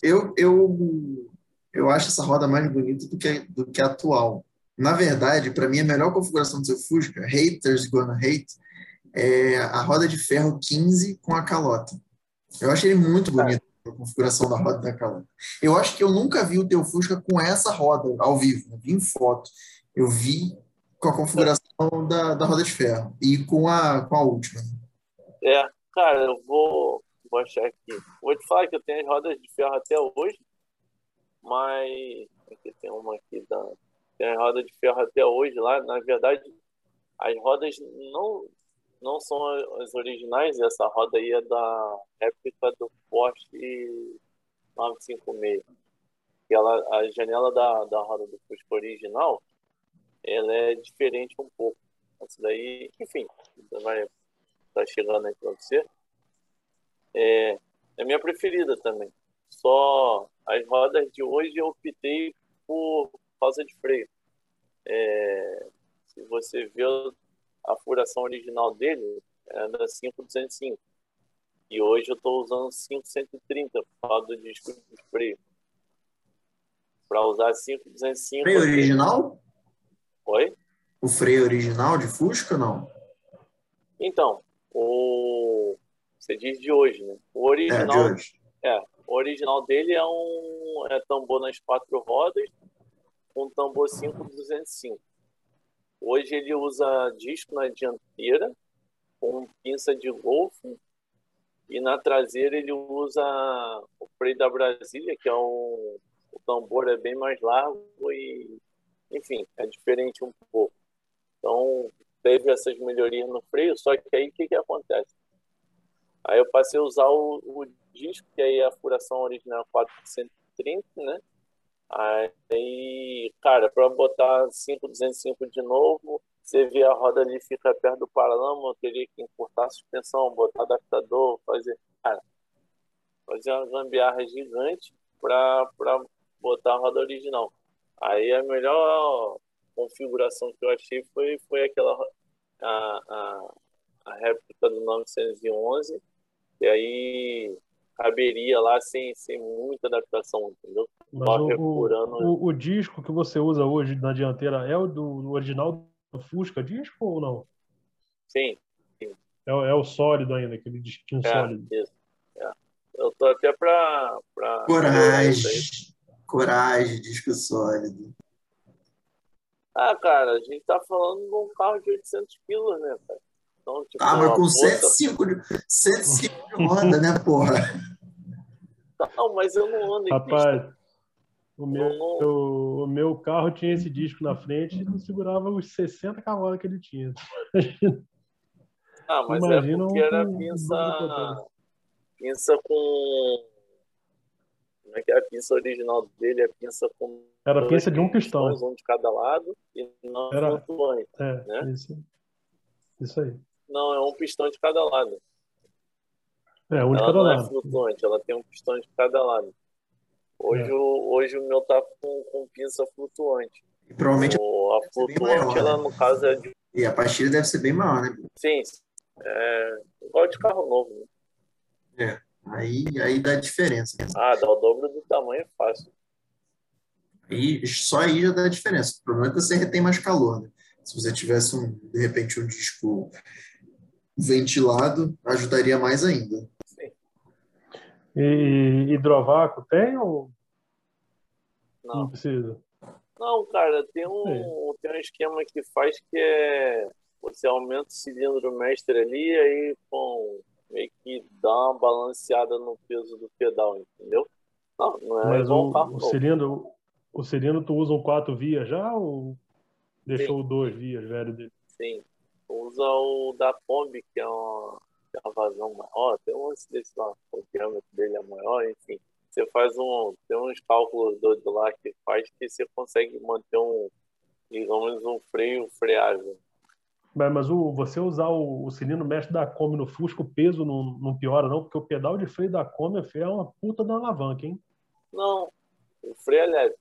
Eu, eu, eu acho essa roda mais bonita do que, do que a atual. Na verdade, para mim, a melhor configuração do seu Fusca, haters gonna hate, é a roda de ferro 15 com a calota. Eu acho ele muito bonito, a configuração da roda da calota. Eu acho que eu nunca vi o teu Fusca com essa roda ao vivo, eu vi em foto. Eu vi com a configuração da, da roda de ferro e com a, com a última. É, cara, eu vou, vou achar aqui. Vou te falar que eu tenho as rodas de ferro até hoje, mas aqui tem uma aqui da tem as rodas de ferro até hoje lá. Na verdade, as rodas não não são as originais. Essa roda aí é da réplica do Porsche 956. E ela, a janela da, da roda do Fusca original, ela é diferente um pouco. Essa daí, enfim, vai tá chegando aí para você. É, é a minha preferida também. Só as rodas de hoje eu optei por causa de freio. É, se você vê a furação original dele, era 5205. E hoje eu estou usando 5130 por causa do disco de freio. Para usar 5205. Freio original? Oi? O freio original de Fusca, não? Então, o você diz de hoje, né? O É, de original, hoje. o original dele é um é tambor nas quatro rodas, um tambor 5205. Hoje ele usa disco na dianteira, com pinça de golfe, e na traseira ele usa o freio da Brasília, que é um o tambor é bem mais largo e, enfim, é diferente um pouco. Então, teve essas melhorias no freio, só que aí o que, que acontece? Aí eu passei a usar o, o disco, que aí é a furação original 430, né? Aí, cara, para botar 5205 de novo, você vê a roda ali fica perto do paralama, eu teria que encurtar a suspensão, botar adaptador, fazer, cara, fazer uma gambiarra gigante para botar a roda original. Aí a melhor configuração que eu achei foi, foi aquela a, a, a réplica do 911, e aí caberia lá sem, sem muita adaptação, entendeu? Mas Só o, o, o disco que você usa hoje na dianteira é o do, do original do Fusca disco ou não? Sim, É, o- é o sólido ainda, aquele disquinho é, sólido. isso. É. Eu tô até pra. pra coragem. Coragem, disco sólido. Ah, cara, a gente tá falando de um carro de 800 quilos, né, cara? Então, tipo, ah, mas com puta... 105 de, 105 de roda, né, porra? Não, mas eu não ando em Rapaz, pista. O meu, não... o meu carro tinha esse disco na frente e não segurava os 60 cavalos que ele tinha. Ah, mas é Imagina é porque era pinça, pinça com. Como é que é a pinça original dele? É pinça com. Era pinça de um pistão. Um de cada lado e não era flutuante. É, né? isso, isso aí. Não, é um pistão de cada lado. É, um de ela cada não lado. é flutuante, ela tem um pistão de cada lado. Hoje, é. o, hoje o meu tá com, com pinça flutuante. E provavelmente o, a flutuante, maior, ela né? no caso é de. E a pastilha deve ser bem maior, né? Sim, é igual de carro novo. Né? É, aí, aí dá diferença. Ah, dá o dobro do tamanho, é fácil. E só aí já dá diferença. O problema é que você retém mais calor, né? Se você tivesse, um, de repente, um disco ventilado, ajudaria mais ainda. Sim. E hidrovácuo tem ou não, não precisa? Não, cara, tem um, tem um esquema que faz que é você aumenta o cilindro mestre ali, aí com meio que dá uma balanceada no peso do pedal, entendeu? Não, não é Mas o, carro, o cilindro, o cilindro tu usa o quatro vias já ou deixou Sim. dois vias, velho dele? Sim, usa o da Kombi, que é uma, que é uma vazão maior, tem um desse lá, o diâmetro dele é maior, enfim. Você faz um, tem uns cálculos do lá que faz que você consegue manter um, digamos, um freio freável. Mas o, você usar o, o cilindro mestre da Kombi no Fusca, o peso não, não piora, não? Porque o pedal de freio da Kombi é uma puta da alavanca, hein? Não, o freio é leve.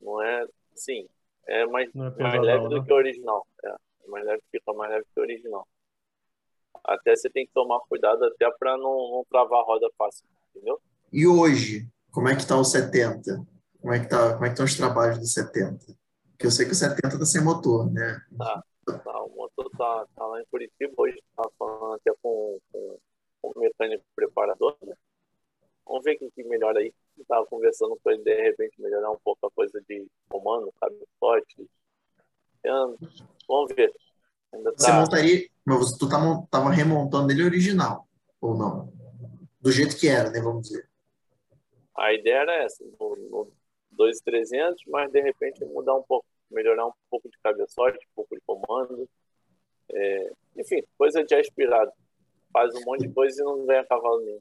Não é, sim, é mais, é pesadão, mais leve do né? que o original. É, é, mais leve, fica mais leve que o original. Até você tem que tomar cuidado até para não, não travar a roda fácil, entendeu? E hoje, como é que tá o 70? Como é que tá, como é que estão os trabalhos do 70? Porque eu sei que o 70 tá sem motor, né? Tá. Tá, o motor tá, tá lá em Curitiba, hoje tá falando até com, com, com o mecânico preparador, né? Vamos ver o que melhora aí. Estava conversando com ele, de repente, melhorar um pouco a coisa de comando, forte Vamos ver. Ainda tá... Você montaria, mas tu tá, tava remontando ele original, ou não? Do jeito que era, né? Vamos dizer. A ideia era essa, no, no 2300, mas de repente mudar um pouco melhorar um pouco de cabeçote, um pouco de comando. É, enfim, coisa de aspirado. Faz um monte de coisa e não ganha cavalo nenhum.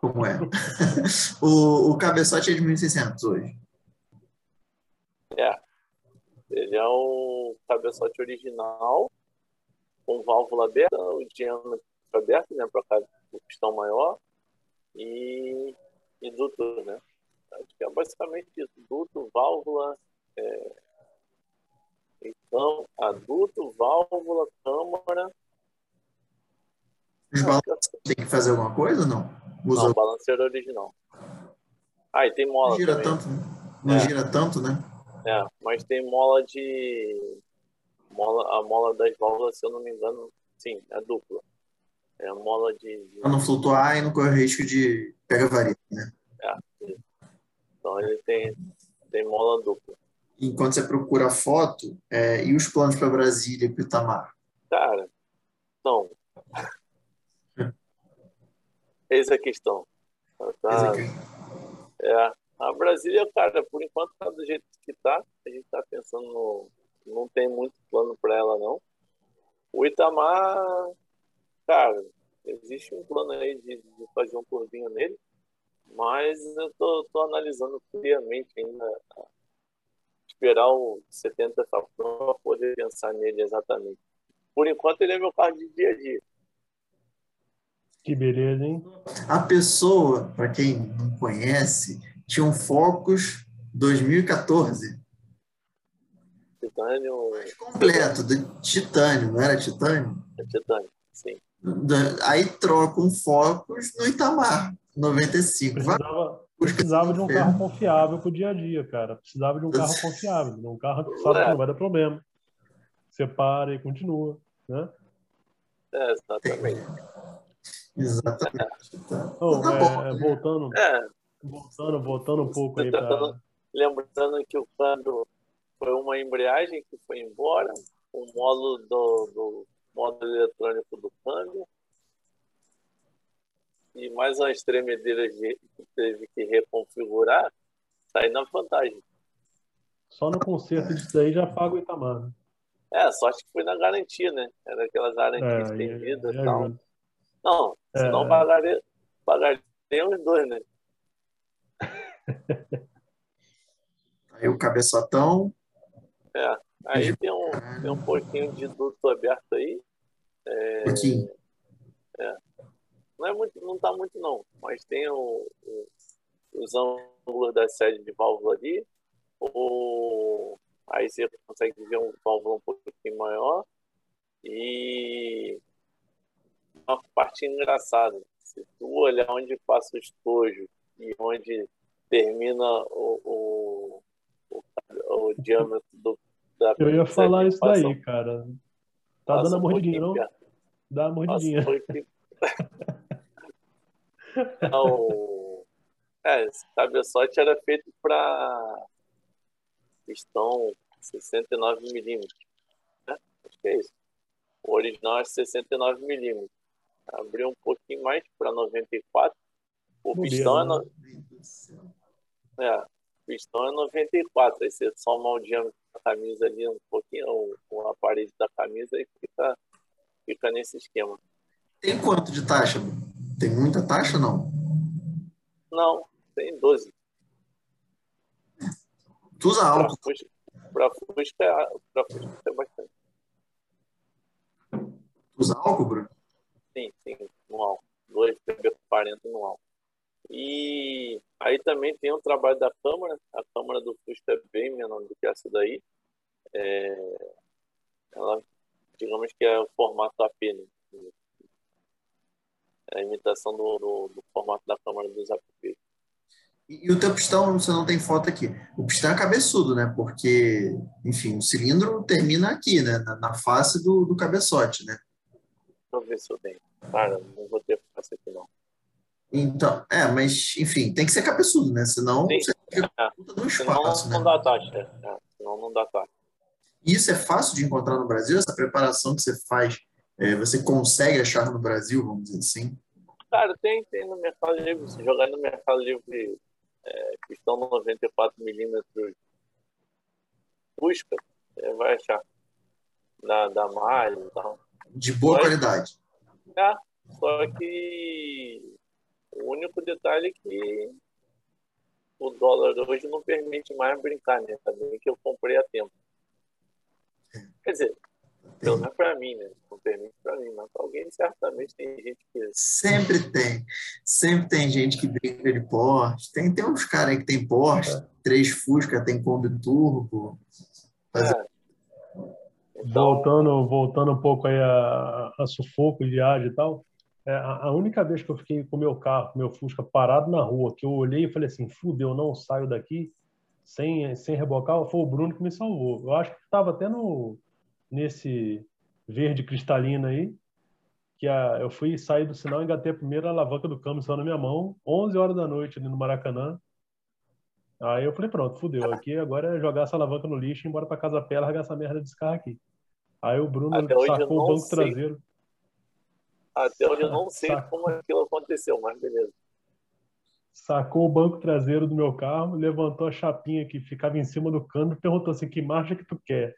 Como é? o, o cabeçote é de 1.600 hoje. É. Ele é o cabeçote original, com válvula aberta, o diâmetro aberto, né, para o pistão maior, e, e duto, né? Acho que é basicamente isso. Duto, válvula, é, então, adulto, válvula, câmara. Os balanços tem que fazer alguma coisa ou não? Usa... Não, balanceiro original. Ah, e tem mola. Não gira também. tanto, né? Não é. gira tanto, né? É, mas tem mola de. Mola, a mola das válvulas, se eu não me engano, sim, é dupla. É a mola de. de... Pra não flutuar e não correr risco de pega varia, né? É. Então ele tem, tem mola dupla enquanto você procura a foto, é, e os planos para Brasília e para Itamar? Cara, não. Eis a questão. Tá, é, a Brasília, cara, por enquanto tá do jeito que tá. A gente tá pensando no, não tem muito plano para ela não. O Itamar, cara, existe um plano aí de, de fazer um turvinho nele, mas eu tô, tô analisando friamente ainda esperar o 70 Falcão para poder pensar nele exatamente. Por enquanto, ele é meu carro de dia a dia. Que beleza, hein? A pessoa, para quem não conhece, tinha um Focus 2014. Titânio. completo, do titânio, não era titânio? É titânio, sim. Aí troca um Focus no Itamar, 95. Precisava, Precisava de um carro confiável para o dia a dia, cara. Precisava de um carro confiável, de um carro que sabe que não vai dar problema. Você para e continua, né? É, exatamente. Exatamente. Então, tá bom. É, voltando, é. voltando, voltando um pouco aí pra... Lembrando que o câmbio foi uma embreagem que foi embora, o módulo do, do módulo eletrônico do câmbio e mais umas tremedeiras que teve que reconfigurar, sair na vantagem. Só no conserto disso daí já paga o Itamar. Né? É, sorte que foi na garantia, né? Era aquela garantia é, estendida e tal. Não, é. senão é. pagaria, pagaria os dois, né? Aí o cabeçotão. É, aí tem um, tem um pouquinho de duto aberto aí. É, pouquinho. É. Não é muito, não tá muito não, mas tem o, o, os ângulos da sede de válvula ali. O, aí você consegue ver um válvula um pouquinho maior. E uma parte engraçada. Se tu olhar onde passa o estojo e onde termina o, o, o, o diâmetro do, da Eu ia falar isso daí, cara. Tá dando a mordidinha, não? Dá a mordidinha. Então, é, esse cabeçote era feito para pistão 69 milímetros. Né? Acho que é isso. O original é 69 milímetros. Abriu um pouquinho mais para 94. O pistão é, no... é, pistão é 94. Aí você soma o diâmetro da camisa ali um pouquinho, com a parede da camisa e fica, fica nesse esquema. Tem quanto de taxa? Tem muita taxa não? Não, tem 12. Tu usa álcool? Para Fusca, para Fusca tem bastante. Tu usa álcool, Bruno? Sim, sim, no álcool. 2 PB40 no álcool. E aí também tem o trabalho da câmara. A câmara do Fusca é bem menor do que essa daí. É... Ela, digamos que é o formato AP, né? A imitação do, do, do, formato da câmera dos app. E, e, o teu pistão, você não tem foto aqui. O pistão é cabeçudo, né? Porque, enfim, o cilindro termina aqui, né? Na, na face do, do cabeçote, né? Deixa eu ver se eu tenho. Cara, não vou ter face aqui, não. Então, é, mas, enfim, tem que ser cabeçudo, né? Senão Sim. você fica é. no espaço, senão, né? não dá taxa. É. Senão não dá taxa. Isso é fácil de encontrar no Brasil? Essa preparação que você faz é, você consegue achar no Brasil, vamos dizer assim? Cara, tem, tem no Mercado Livre. Se jogar no Mercado Livre é, pistão 94mm busca, é, vai achar. Da, da malha e tal. De boa Mas, qualidade. É, só que o único detalhe é que o dólar hoje não permite mais brincar, né? Também que eu comprei a tempo. É. Quer dizer, pelo menos para mim, né? Não permite para mim, mas para alguém certamente tem gente que. Sempre tem. Sempre tem gente que brinca de Porsche. Tem, tem uns caras aí que tem Porsche, é. três Fusca, tem Kombi Turbo. É. Então... Voltando, voltando um pouco aí a, a sufoco de ar e tal. É, a, única vez que eu fiquei com meu carro, com meu Fusca parado na rua, que eu olhei e falei assim, fudeu, não saio daqui sem, sem rebocar, foi o Bruno que me salvou. Eu acho que estava até no, nesse verde cristalino aí, que a, eu fui sair do sinal, engatei a primeira alavanca do câmbio só na minha mão, 11 horas da noite ali no Maracanã. Aí eu falei, pronto, fudeu. Aqui agora é jogar essa alavanca no lixo, ir embora para casa pé, largar essa merda desse carro aqui. Aí o Bruno Até sacou o banco sei. traseiro. Até hoje eu não sei sacou. como aquilo aconteceu, mas beleza. Sacou o banco traseiro do meu carro, levantou a chapinha que ficava em cima do câmbio e perguntou assim: que marcha que tu quer?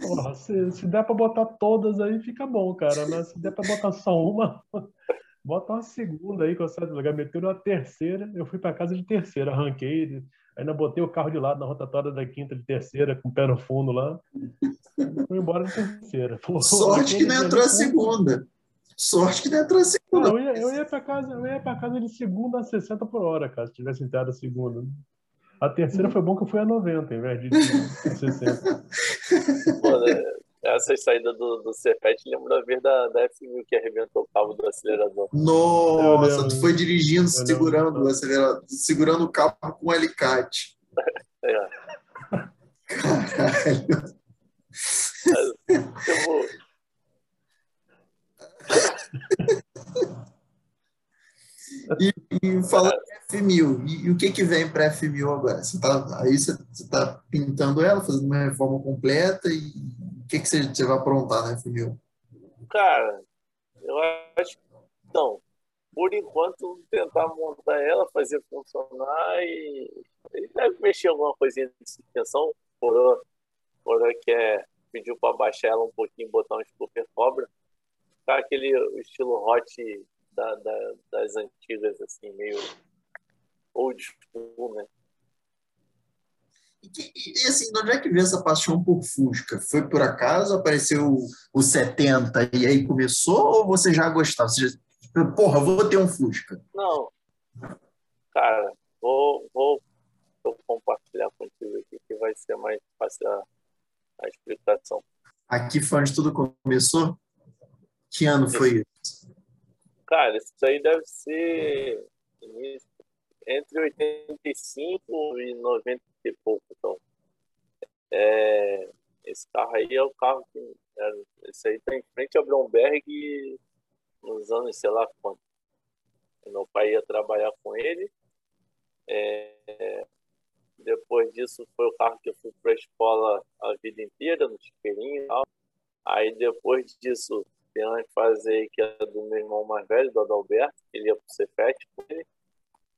Porra, se, se der para botar todas aí, fica bom, cara. Mas se der para botar só uma, bota uma segunda aí, consegue lugar. Meteu a terceira, eu fui para casa de terceira, arranquei, ainda botei o carro de lado na rotatória da quinta de terceira, com o pé no fundo lá. Fui embora de terceira. Sorte que não entrou a segunda. Sorte que não entrou a segunda. Eu ia, eu ia para casa, eu ia para casa de segunda a 60 por hora, cara, se tivesse entrado a segunda. A terceira foi bom que eu fui a 90, em vez de 60. Pô, né? Essa saída do, do Cepet lembra a vez da, da F1000 que arrebentou o cabo do acelerador. Nossa, tu foi dirigindo, segurando o acelerador, segurando o cabo com um alicate. É. Caralho. Eu vou... E, e falando de F1000, e, e, o que que vem para F1000 agora? Você tá, aí você está pintando ela, fazendo uma reforma completa e o que que você, você vai aprontar na F1000? Cara, eu acho que, então, por enquanto, tentar montar ela, fazer funcionar e, deve mexer alguma coisinha de suspensão, por por quer pediu para baixar ela um pouquinho, botar um scooper cobra, ficar aquele estilo hot da, da, das antigas, assim, meio old school, né? E, e, assim, de onde é que veio essa paixão por Fusca? Foi por acaso? Apareceu o, o 70 e aí começou? Ou você já gostava? Você já, porra, vou ter um Fusca. Não. Cara, vou, vou, vou compartilhar contigo aqui que vai ser mais fácil a, a explicação. Aqui foi onde tudo começou? Que ano foi isso? Cara, isso aí deve ser entre 85 e 90 e pouco. Então, é, esse carro aí é o carro que. É, esse aí tá em frente ao Bromberg nos anos, sei lá quanto. Meu pai ia trabalhar com ele. É, depois disso, foi o carro que eu fui para a escola a vida inteira, no Chiqueirinho e tal. Aí, depois disso, tem uma fase aí que é do meu irmão mais velho, do Adalberto, que ele ia para o Cefet com ele.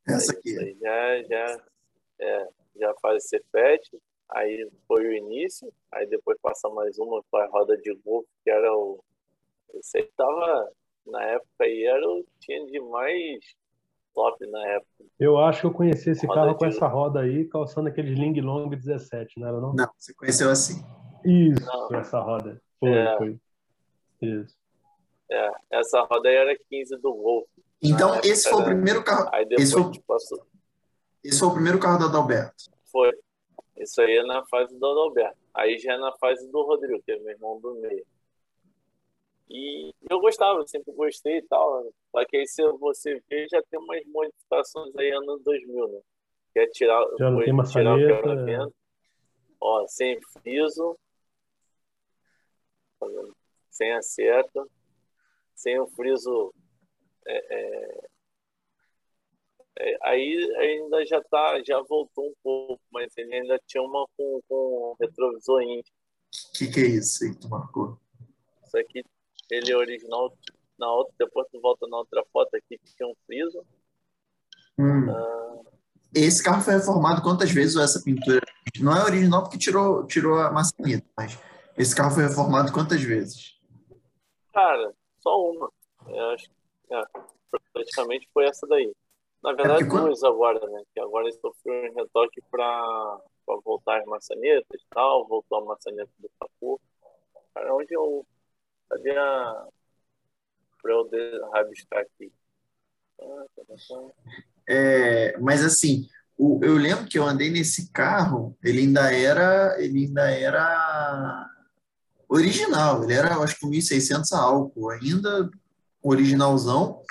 Essa aqui. Aí, já, já, é, já faz Cefet. Aí foi o início. Aí depois passa mais uma com a roda de golfe, que era o. Esse aí tava na época aí era o tinha de mais top na época. Eu acho que eu conheci esse roda carro de... com essa roda aí, calçando aquele Ling Long 17, não era não? Não, você conheceu assim. Isso, não. essa roda. Foi, é. foi. Isso. É, essa roda aí era 15 do Golf. Então, esse foi o primeiro carro. Aí depois esse foi... passou. Esse foi o primeiro carro do Adalberto. Foi. Isso aí é na fase do Adalberto. Aí já é na fase do Rodrigo, que é meu irmão do meio. E eu gostava, sempre gostei e tal. Só que aí se você ver, já tem umas modificações aí anos 2000, né? Que é tirar, já foi, tem tirar o quebra-vento. Ó, sem friso. Sem acerto. Sem o friso. É, é, é, aí ainda já tá, já voltou um pouco, mas ele ainda tinha uma com, com retrovisor índio. O que, que é isso aí que tu marcou? Isso aqui ele é original na outra, depois tu volta na outra foto aqui que tinha um friso. Hum. Ah. Esse carro foi reformado quantas vezes essa pintura? Não é original porque tirou, tirou a maçaneta, mas esse carro foi reformado quantas vezes? Cara, só uma. Eu acho é, praticamente foi essa daí. Na é verdade, é agora, né? Que agora sofreram um retoque para voltar as maçanetas e tal, voltou a maçaneta do capô. Cara, onde eu Cadê a. Para eu rabiscar aqui. É, mas assim, o, eu lembro que eu andei nesse carro, ele ainda era, ele ainda era original, ele era, acho que 1.600 a álcool, ainda originalzão.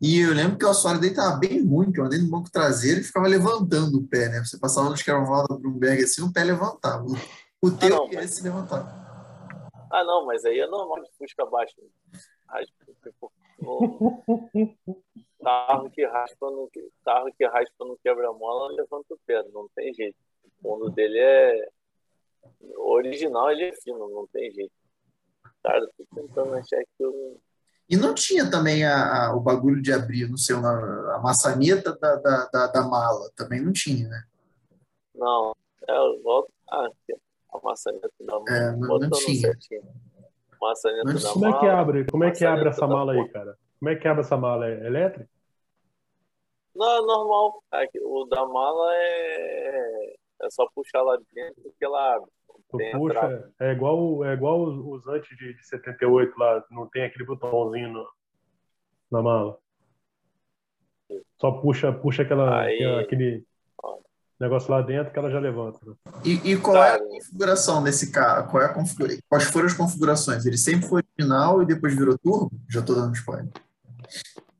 E eu lembro que o assoalho dele estava bem ruim, que eu andei no banco traseiro e ficava levantando o pé, né? Você passava nos Caravana do Bloomberg assim, o pé levantava. O teu ah, não, mas... se levantar. Ah, não, mas aí é normal de Fusca baixo. Tipo, carro que raspa no carro que raspa no quebra-mola levanta o pé, não tem jeito. O fundo dele é original, ele é fino, não tem jeito. Cara, tô tentando achar que eu e não tinha também a, a, o bagulho de abrir, não sei, a, a maçaneta da, da, da, da, mala, também não tinha, né? Não, é, volto, ah, a maçaneta da mala. É, não, não tinha. Maçaneta não da como mala. Como é que abre? Como é que abre essa mala aí, cara? Como é que abre essa mala? É elétrica? Não, é normal. O da mala é, é só puxar lá dentro que ela abre. Tu puxa, é igual, é igual os, os antes de, de 78 lá, não tem aquele botãozinho no, na mala. Só puxa, puxa aquela, aí, aquele, negócio lá dentro que ela já levanta. Né? E, e, qual é a configuração desse carro? Qual é a configura... Quais foram as configurações? Ele sempre foi original e depois virou turbo? Já estou dando spoiler.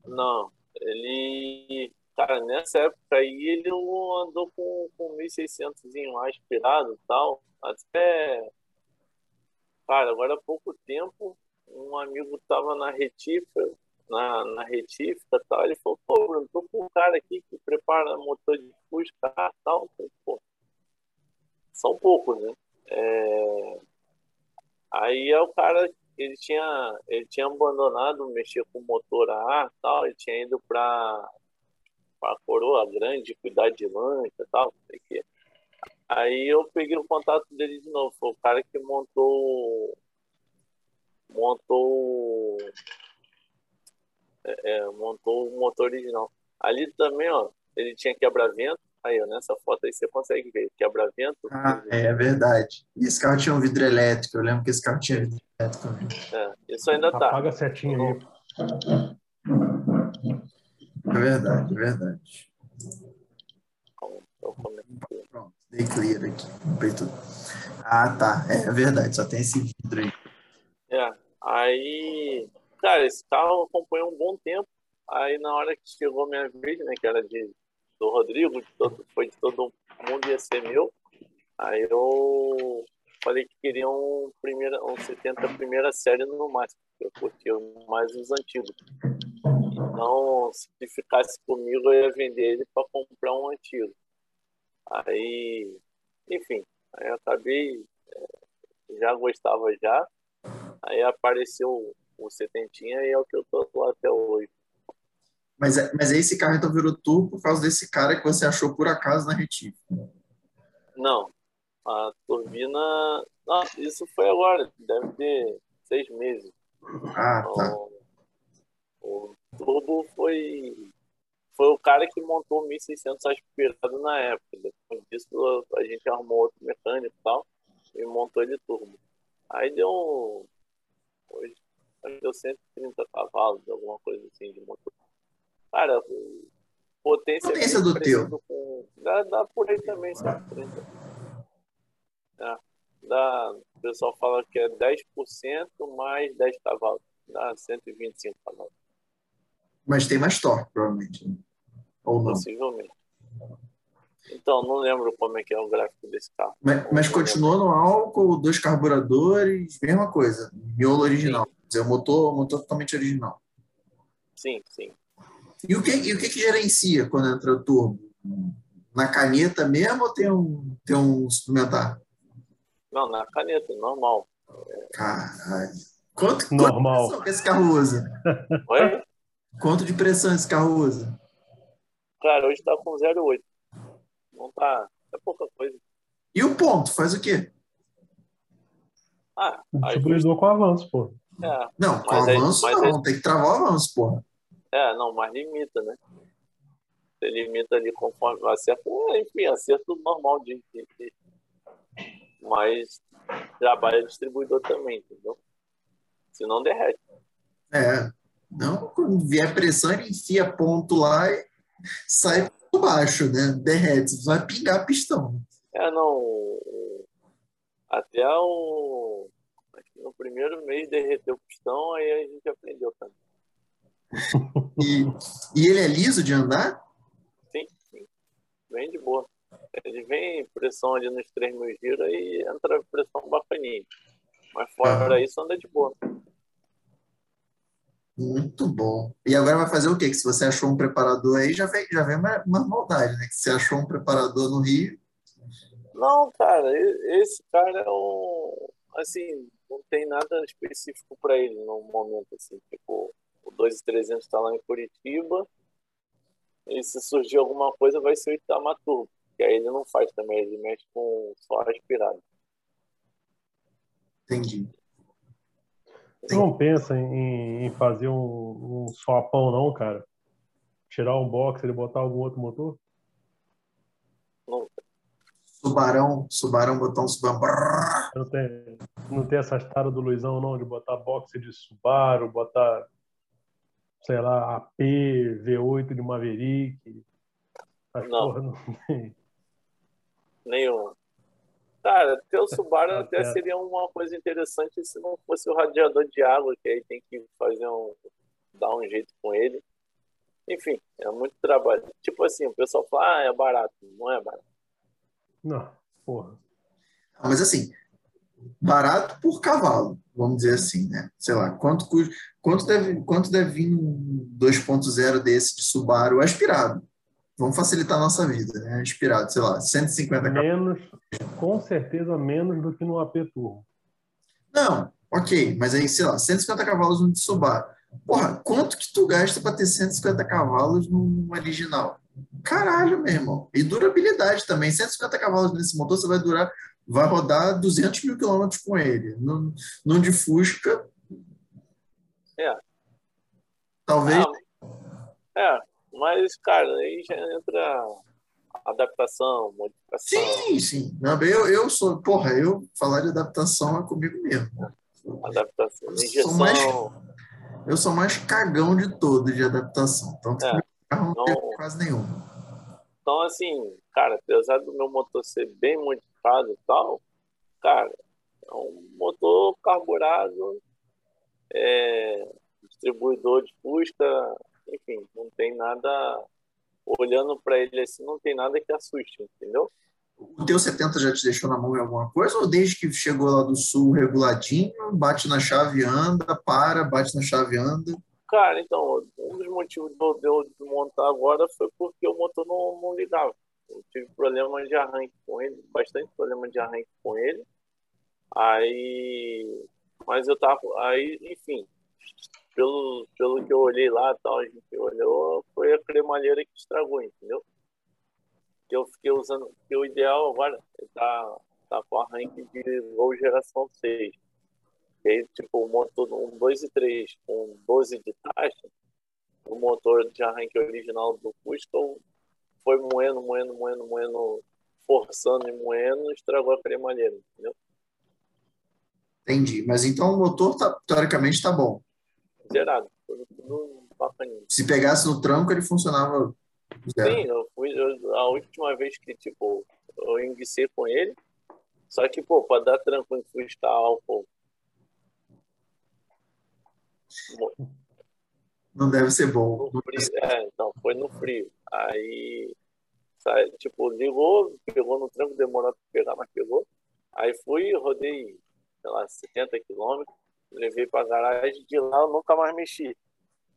Não, ele. Cara, nessa época aí ele andou com, com 1600 aspirado e tal. Até. Cara, agora há pouco tempo, um amigo estava na retífica, na, na retífica e tal. Ele falou, pô, Bruno, tô com um cara aqui que prepara motor de Fusca e tal. Pô, são poucos, né? É... Aí é o cara, ele tinha, ele tinha abandonado mexer com motor a ar tal, ele tinha ido para a coroa grande, cuidar de lancha e tal, não sei o quê. Aí eu peguei o contato dele de novo, foi o cara que montou montou é, é, montou o motor original. Ali também, ó, ele tinha quebra-vento. Aí, ó, nessa foto aí você consegue ver quebra-vento. Ah, é verdade. E esse carro tinha um vidro elétrico. Eu lembro que esse carro tinha vidro elétrico também. É, isso ainda tá. Apaga a setinha aí. É verdade, é verdade. Pronto, dei clear aqui. Ah, tá. É, verdade, só tem esse vidro aí. É, aí Cara, esse carro acompanhou um bom tempo. Aí na hora que chegou a minha vez, né, que era de, do Rodrigo, de todo, foi de todo mundo ia ser meu. Aí eu falei que queria um, primeira, um 70 primeira série no máximo, eu curtia mais os antigos. Então, se ficasse comigo, eu ia vender ele para comprar um antigo. Aí, enfim, aí eu acabei, eh, já gostava já. Aí apareceu o setentinha e é o que eu tô lá até hoje. Mas, é, mas esse carro então virou turbo por causa desse cara que você achou por acaso na retífica? Não, a turbina... Não, isso foi agora, deve ter seis meses. Ah, tá. Então, o turbo foi foi o cara que montou o 1600 aspirado na época. Depois disso, a gente arrumou outro mecânico e tal, e montou ele turbo. Aí deu um, hoje deu 130 cavalos, alguma coisa assim de motor. Cara, potência, potência do teu. Com, dá, dá por aí também 130. É, dá, o pessoal fala que é 10% mais 10 cavalos. Dá 125 cavalos. Mas tem mais torque, provavelmente. Né? Ou não? Possivelmente. Então, não lembro como é que é o gráfico desse carro. Mas, mas continua no álcool, dois carburadores, mesma coisa, miolo original. Sim dizer, o motor, motor totalmente original. Sim, sim. E o que, e o que, que gerencia quando entra o turbo? Na caneta mesmo ou tem um, tem um suplementar? Não, na caneta, normal. Caralho. Quanto, normal. quanto que esse carro usa? Oi? Quanto de pressão esse carro usa? Cara, hoje tá com 0,8. Não tá. É pouca coisa. E o ponto? Faz o quê? Ah, Distribuidor com avanço, pô. É, não, com avanço é, não, é... tem que travar o avanço, porra. É, não, mas limita, né? Você limita ali conforme acerta, é, enfim, acerto normal de, de, de, Mas trabalha distribuidor também, entendeu? Senão derrete. É. Não, quando vier pressão, ele enfia ponto lá e sai por baixo, né? Derrete, vai pingar pistão. É, não. Até o no primeiro mês derreteu o pistão, aí a gente aprendeu também. e, e ele é liso de andar? Sim, sim. Bem de boa. Ele vem pressão ali nos 3 mil giros e entra pressão bacaninha. Mas fora ah. isso, anda de boa. Muito bom. E agora vai fazer o quê? Que se você achou um preparador aí, já vem, já vem uma, uma maldade, né? Que você achou um preparador no Rio. Não, cara, esse cara é um. Assim, não tem nada específico para ele no momento assim tipo o 2300 está lá em Curitiba e se surgir alguma coisa vai ser o Itamaturbo que aí ele não faz também ele mexe com só respirado entendi você não pensa em, em fazer um, um swapão não cara tirar um boxer e botar algum outro motor não Subarão, Subarão botar um Subarão. Não tem, não tem essa história do Luizão, não, de botar boxe de Subaru, botar, sei lá, AP, V8 de Maverick. As não. Porra não tem. Nenhuma. Cara, ter o Subaru até seria uma coisa interessante se não fosse o radiador de água, que aí tem que fazer um. dar um jeito com ele. Enfim, é muito trabalho. Tipo assim, o pessoal fala, ah, é barato. Não é barato. Não, porra. Mas assim, barato por cavalo, vamos dizer assim, né? Sei lá, quanto, quanto, deve, quanto deve vir um 2.0 desse de Subaru aspirado? Vamos facilitar a nossa vida, né? Aspirado, sei lá, 150 Menos, com certeza menos do que no AP Turbo. Não, ok, mas aí, sei lá, 150 cavalos no Subaru. Porra, quanto que tu gasta para ter 150 cavalos no original? Caralho, meu irmão. E durabilidade também. 150 cavalos nesse motor, você vai durar, vai rodar 200 mil quilômetros com ele. No, no de Fusca. É. Talvez. Ah, é, mas, cara, aí já entra adaptação, modificação. Sim, sim. Não, eu, eu sou, porra, eu falar de adaptação é comigo mesmo. Adaptação, injeção. Sou mais, eu sou mais cagão de todo de adaptação. Então, é, carro não, não quase nenhum. Então, assim, cara, apesar do meu motor ser bem modificado e tal, cara, é um motor carburado, é, distribuidor de Fusca, enfim, não tem nada. Olhando para ele assim, não tem nada que assuste, entendeu? O teu 70 já te deixou na mão em alguma coisa? Ou desde que chegou lá do sul reguladinho, bate na chave, anda, para, bate na chave, anda? Cara, então, um dos motivos de eu desmontar agora foi porque o motor não, não ligava. Eu tive problema de arranque com ele, bastante problema de arranque com ele. Aí. Mas eu tava. Aí, enfim, pelo, pelo que eu olhei lá, tal, a gente olhou, foi a cremalheira que estragou, entendeu? Que eu fiquei usando, que o ideal agora tá, tá com arranque de low geração 6. E aí, tipo, o motor um 2 e 3 com 12 de taxa, o motor de arranque original do Fusca foi moendo, moendo, moendo, moendo, forçando e moendo, estragou a cremalheira, entendeu? Entendi. Mas então o motor, tá, teoricamente, está bom zerado. Se pegasse no tranco, ele funcionava zero. Sim, eu fui, eu, a última vez que, tipo, eu enguicei com ele, só que, pô, para dar tranco em freestyle, álcool. Não deve ser bom. Frio, é, então, foi no frio. Aí, sabe, tipo, ligou, pegou no tranco, demorou para pegar, mas pegou. Aí fui, rodei, sei lá, 70 quilômetros levei para a garagem, de lá eu nunca mais mexi.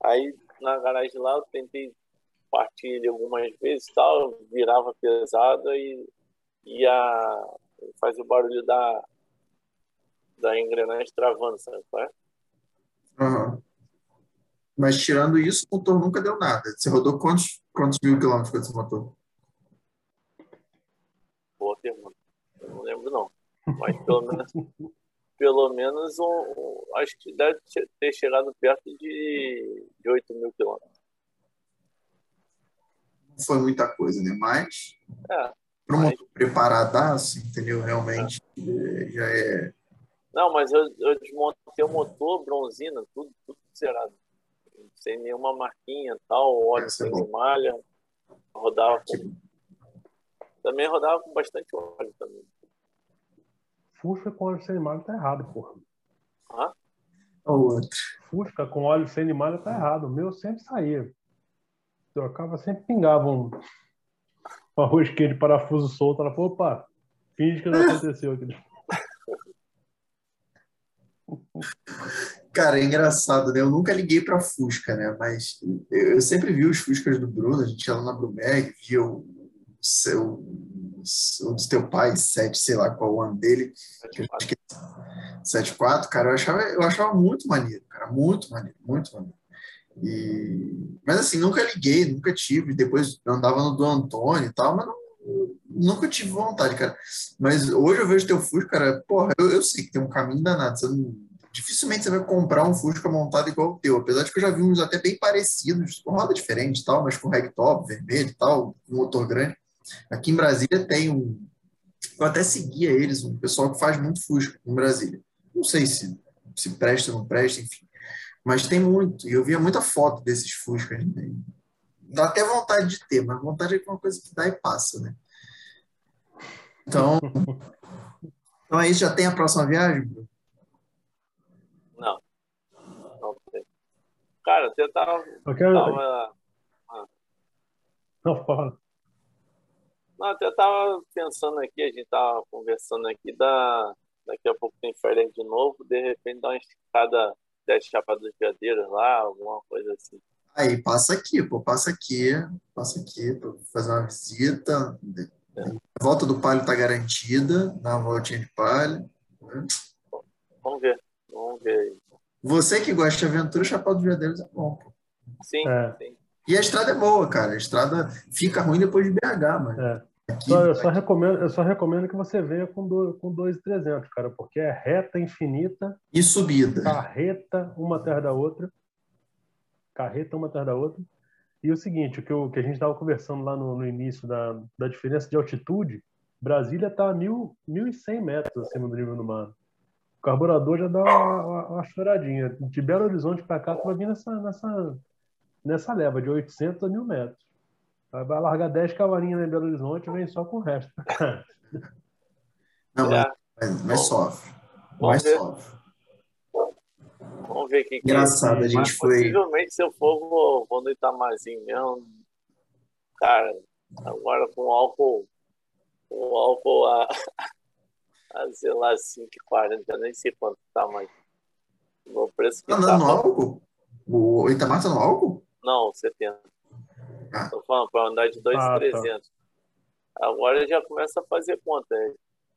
Aí na garagem lá eu tentei partir ele algumas vezes tal, virava pesado e ia fazer o barulho da, da engrenagem travando, sabe qual é? Uhum. Mas tirando isso, o motor nunca deu nada. Você rodou quantos, quantos mil quilômetros com esse motor? Boa pergunta. Eu não lembro não. Mas pelo menos pelo menos, um, um, acho que deve ter chegado perto de, de 8 mil quilômetros. Não foi muita coisa, né? Mas, é, para um mas... preparadaço, entendeu? Realmente é. já é. Não, mas eu, eu desmontei o motor, bronzina, tudo, tudo zerado. Sem nenhuma marquinha tal, óleo sem é malha. Rodava com... Também rodava com bastante óleo também. Fusca com óleo sem malha tá errado, porra. Ah? O outro. Fusca com óleo sem malha tá errado. O meu sempre saía. Trocava, sempre pingava um, uma rosquinha de parafuso solto. Ela falou, opa, finge que não aconteceu aqui. Cara, é engraçado, né? Eu nunca liguei para Fusca, né? Mas eu sempre vi os Fuscas do Bruno, a gente ia lá na Bloomberg, via o seu o do teu pai, 7, sei lá qual o ano dele, 7-4, cara, eu achava, eu achava muito maneiro, cara, muito maneiro, muito maneiro. E, mas assim, nunca liguei, nunca tive, depois eu andava no do Antônio e tal, mas não, nunca tive vontade, cara. Mas hoje eu vejo teu Fusca, cara, porra, eu, eu sei que tem um caminho danado, você não, dificilmente você vai comprar um Fusca montado igual o teu, apesar de que eu já vi uns até bem parecidos, com roda diferente e tal, mas com ragtop vermelho e tal, com motor grande. Aqui em Brasília tem um. Eu até seguia eles, um pessoal que faz muito Fusca em Brasília. Não sei se, se presta ou não presta, enfim. Mas tem muito. E eu via muita foto desses Fuscas. Né? Dá até vontade de ter, mas vontade é uma coisa que dá e passa, né? Então. então aí já tem a próxima viagem, Bruno? Não. Não tem. Cara, você tava. Eu quero... tava... Ah. Não, fala. Não, até estava pensando aqui, a gente estava conversando aqui da, daqui a pouco tem férias de novo, de repente dá uma esticada das chapas dos veadeiros lá, alguma coisa assim. Aí, passa aqui, pô, passa aqui, passa aqui, pra fazer uma visita. É. A volta do palio tá garantida, dá uma voltinha de palio. né? Vamos ver, vamos ver aí. Você que gosta de aventura, Chapéu dos Veadeiros é bom, pô. Sim, É. sim. E a estrada é boa, cara. A estrada fica ruim depois de BH, mano. É. Só- eu, só recomendo, eu só recomendo que você venha com, do, com 2,300, cara, porque é reta infinita, E subida. carreta uma atrás da outra, carreta uma atrás da outra. E o seguinte, o que, eu- que a gente estava conversando lá no, no início da, da diferença de altitude, Brasília está a mil- 1.100 metros acima do nível do mar. O carburador já dá uma, uma- uma choradinha. De Belo Horizonte para cá, tu vai vir nessa, nessa, nessa leva de 800 a 1.000 metros. Vai largar 10 cavalinhas em Belo Horizonte e vem só com o resto. Não, É, mas, mas, mas sofre. Vamos Mas ver. sofre. vamos ver o que, que Engraçado, a Mas gente foi. possivelmente se eu for, vou, vou no Itamazinho mesmo. Cara, agora com álcool, com álcool a, a sei lá, 5,40, eu nem sei quanto tá, mas o preço que Tá tá. andando no álcool? O Itamar tá no álcool? Não, 70. Ah. Tô falando para andar de 2,300. Agora já começa a fazer conta. né?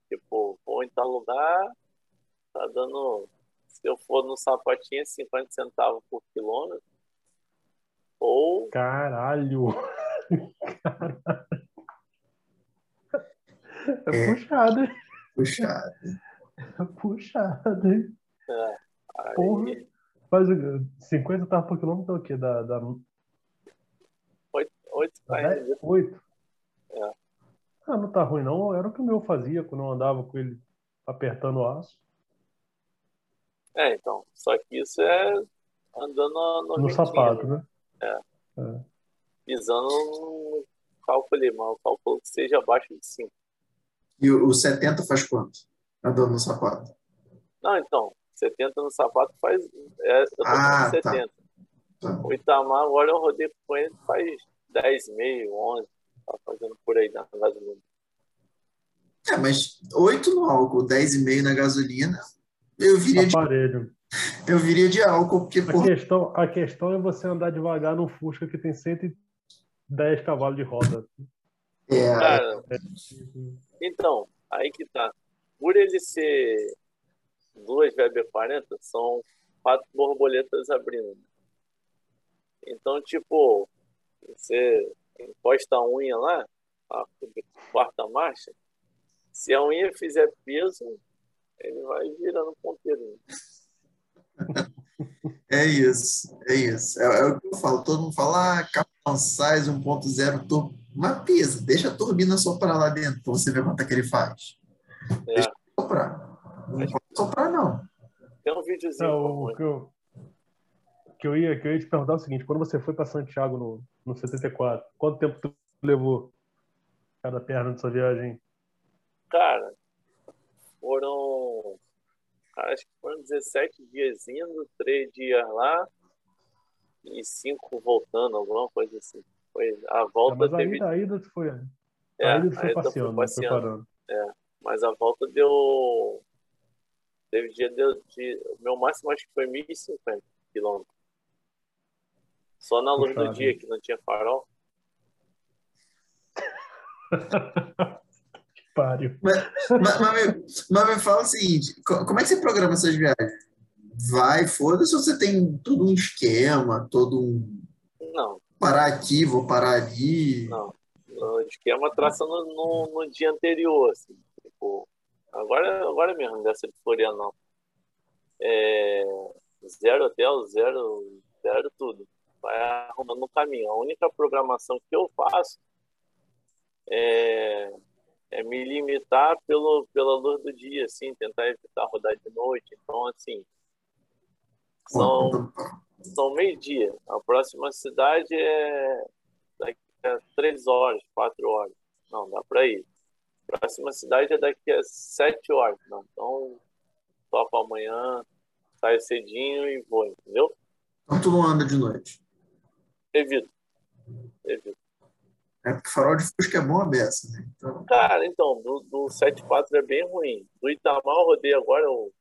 Tipo, vou em tal lugar, tá dando. Se eu for no sapatinho, é 50 centavos por quilômetro. Ou Caralho! É É. puxado, hein? Puxado. É puxado, hein? aí, Porra. O- 50 tava por quilômetro é o quê? Da, da, 8 da km. 10? 8? É. Ah, não tá ruim não. Era o que o meu fazia quando eu andava com ele apertando o aço. É, então. Só que isso é andando no, No sapato, né? né? Pisando no cálculo ali, mas o cálculo que seja abaixo de 5. E o, o 70 faz quanto? Andando no sapato. Não, então. 70 no sapato faz. É, eu tô Ah, tá. 70. Tá. O Itamar, agora eu rodei com ele faz 10, meio, 11. Tá fazendo por aí na gasolina. É, mas 8 no álcool, 10,5 na gasolina. Eu viria, de, Aparelho. eu viria de álcool, porque, A pô, questão, a questão é você andar devagar num Fusca que tem 110 cavalos de roda. é, Cara, então, aí que tá. Por ele ser duas VB40, são quatro borboletas abrindo. Então, tipo, você encosta a unha lá, a quarta marcha, se a unha fizer peso, ele vai virando ponteiro. é isso, é isso. É, é o que eu falo. Todo mundo fala, ah, Capitão Sais 1.0 turbo. Mas pisa, deixa a turbina soprar lá dentro, pra você ver quanto é que ele faz. É. Deixa ele soprar. Não pode soprar, não. Tem um videozinho. Não, o que eu, que, eu ia, que eu ia te perguntar é o seguinte: quando você foi para Santiago no, no 74, quanto tempo tu levou cada perna de sua viagem? Cara, foram. Acho que foram 17 dias indo, 3 dias lá e 5 voltando, alguma coisa assim. Foi, a volta mas a teve. ida, a ida tu foi. é, a ida foi fui passeando, foi passeando. parando. Mas a volta deu. Teve dia deu de. O meu máximo acho que foi 1.050 quilômetros. Só na luz do dia, que não tinha farol. que pariu. Mas, mas, me, mas me fala o seguinte: co- como é que você programa essas viagens? Vai, foda-se, ou você tem todo um esquema, todo um. Não, Parar aqui, vou parar ali. Não. o esquema traça no, no, no dia anterior, assim. Tipo, agora, agora mesmo, dessa de Florianópolis. É, zero hotel, zero, zero tudo. Vai arrumando no caminho. A única programação que eu faço é, é me limitar pelo, pela luz do dia, assim, tentar evitar rodar de noite. Então, assim, são são meio-dia. A próxima cidade é daqui a três horas, quatro horas. Não, dá para ir. A próxima cidade é daqui a sete horas. Não. Então, topo amanhã, saio cedinho e vou, entendeu? Então tu não anda de noite. Evito. Evito. É porque farol de Fusca é bom a beça, né? Então... Cara, então, do, do 7.4 é bem ruim. Do Itamar eu rodei agora eu,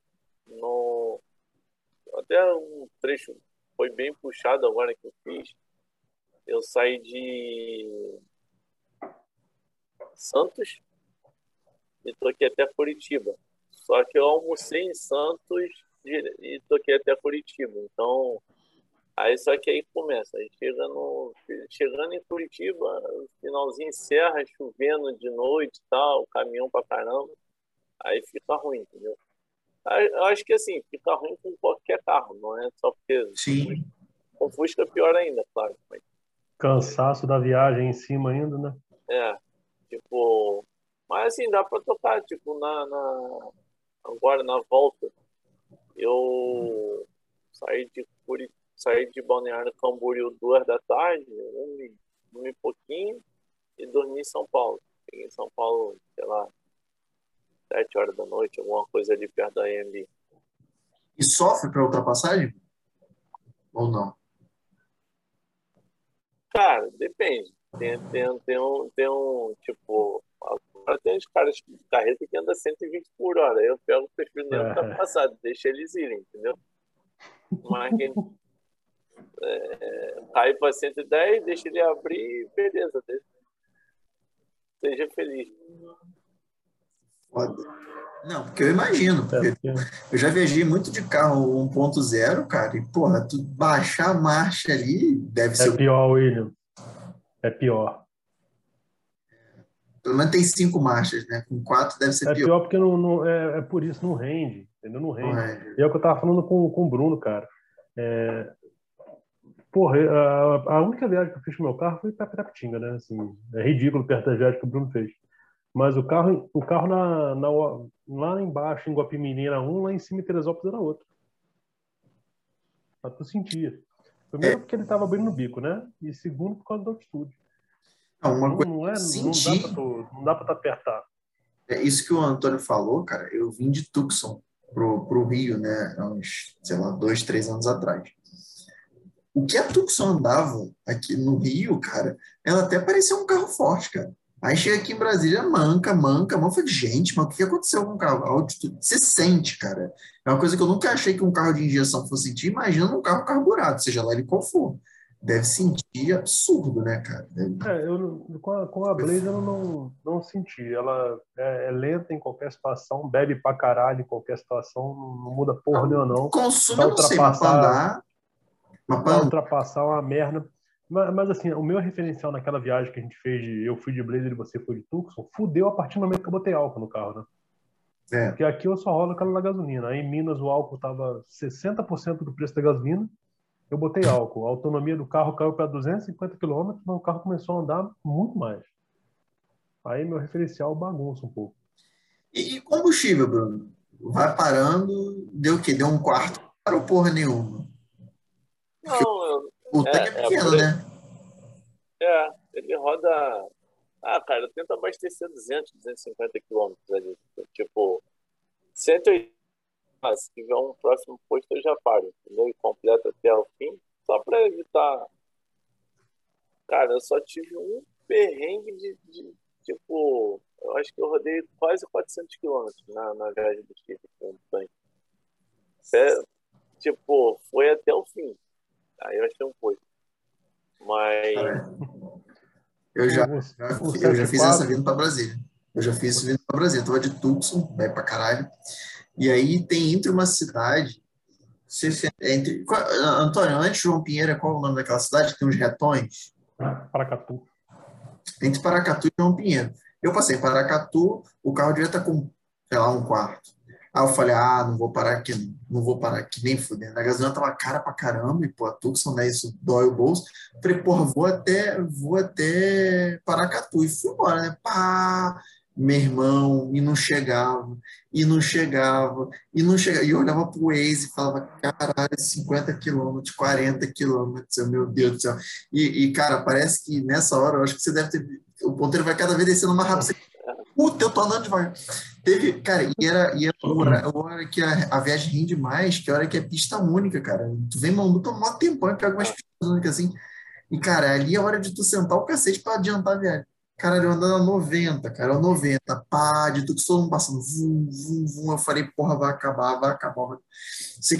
no... Até um trecho foi bem puxado agora que eu fiz. Eu saí de Santos e toquei até Curitiba. Só que eu almocei em Santos e toquei até Curitiba. Então, aí só que aí começa. Aí chega no, chegando em Curitiba, finalzinho serra, chovendo de noite e tal, caminhão pra caramba. Aí fica ruim, entendeu? Eu acho que assim, fica ruim com qualquer carro, não é só porque. Sim. Com Fusca é pior ainda, claro. Mas... Cansaço da viagem em cima ainda, né? É. Tipo. Mas assim, dá pra tocar, tipo, na, na... agora na volta. Eu saí de Curi... saí de Balneário Camboriú duas da tarde, um, um e pouquinho, e dormi em São Paulo. Cheguei em São Paulo, sei lá, sete horas da noite, alguma coisa ali perto da AMB. E sofre para ultrapassagem? Ou não? Cara, depende. Tem, tem, tem, um, tem um, tipo, agora tem uns caras de carreta que andam 120 por hora. Eu pego o perfil nem ultrapassado, deixa eles irem, entendeu? Mas quem é, para 110, deixa ele abrir, beleza, deixa. seja feliz. Foda. Não, porque eu imagino. Porque eu já viajei muito de carro 1.0, cara, e, porra, tu baixar a marcha ali deve é ser. É pior, William. É pior. Pelo menos tem cinco marchas, né? Com quatro deve ser é pior. É pior porque não, não é, é, por isso, não rende. Entendeu? Não rende. Não rende. E é o que eu tava falando com, com o Bruno, cara. É... Porra, a, a única viagem que eu fiz com o meu carro foi para Pirapitinga, né? Assim, é ridículo perto da viagem que o Bruno fez. Mas o carro, o carro na, na, lá embaixo, em Guapimirim era um, lá em cima em Teresópolis era outro. Pra tu sentia. Primeiro é. porque ele estava abrindo o bico, né? E segundo por causa da altitude. Não, uma não, não, é, tu, não dá tu apertar. É isso que o Antônio falou, cara. Eu vim de Tucson pro, pro Rio, né? Há uns, sei lá, dois, três anos atrás. O que a Tucson andava aqui no Rio, cara, ela até parecia um carro forte, cara. Aí chega aqui em Brasília, manca, manca, manca. de gente, mas o que aconteceu com o carro? A altitude, você sente, cara. É uma coisa que eu nunca achei que um carro de injeção fosse sentir. Imagina um carro carburado, seja lá ele qual for. Deve sentir absurdo, né, cara? Deve... É, eu, com, a, com a Blaze eu não, não senti. Ela é, é, lenta em qualquer situação, bebe pra caralho em qualquer situação, não muda porra nenhuma, não. Consumo, eu não sei, mas pra andar... Pra ultrapassar uma merda. Mas, mas, assim, o meu referencial naquela viagem que a gente fez de eu fui de Blazer e você foi de Tucson, fudeu a partir do momento que eu botei álcool no carro, né? É. Porque aqui eu só rolo aquela gasolina. Aí em Minas o álcool tava 60% do preço da gasolina. Eu botei álcool. A autonomia do carro caiu para 250 km, mas o carro começou a andar muito mais. Aí meu referencial bagunça um pouco. E combustível, Bruno? Vai parando, deu o quê? Deu um quarto? Parou porra nenhuma. Não, eu, o tanque é, é pequeno, é, né? É, ele roda. Ah, cara, tenta abastecer 200, 250 quilômetros ali. Tipo, 180. Ah, se tiver um próximo posto, eu já paro, entendeu? E completo até o fim, só para evitar. Cara, eu só tive um perrengue de, de, tipo. Eu acho que eu rodei quase 400 quilômetros na, na viagem do Chile com o tanque. É, tipo, foi até o fim. Aí eu achei um pouco. Mas. Eu já, já, eu já fiz essa vindo para Brasília. Eu já fiz isso vindo para Brasília. Eu tava de Tucson, vai para caralho. E aí tem entre uma cidade. Entre, Antônio, antes de João Pinheiro, qual é o nome daquela cidade que tem uns retões? Paracatu. Entre Paracatu e João Pinheiro. Eu passei em Paracatu, o carro devia estar com, sei lá, um quarto. Aí eu falei, ah, não vou parar aqui, não vou parar aqui nem fudendo. A gasolina tava cara pra caramba, e pô, a Tucson, né, isso dói o bolso. Falei, porra, vou até, vou até Paracatu. E fui embora, né, pá, meu irmão, e não chegava, e não chegava, e não chegava. E eu olhava pro Waze e falava, caralho, 50 quilômetros, 40 quilômetros, meu Deus do céu. E, e, cara, parece que nessa hora, eu acho que você deve ter... O ponteiro vai cada vez descendo mais rápido. Puta, eu tô andando devagar. Teve, cara, e era, e era a hora que a, a viagem rende mais, que a hora que é pista única, cara. Tu vem maluco, toma um tempão e pega umas pistas únicas assim. E, cara, ali é hora de tu sentar o cacete pra adiantar a viagem. Cara, eu andando a 90, cara, 90, pá, de tudo, todo mundo passando, vum, vum, vum. Eu falei, porra, vai acabar, vai acabar. Vai...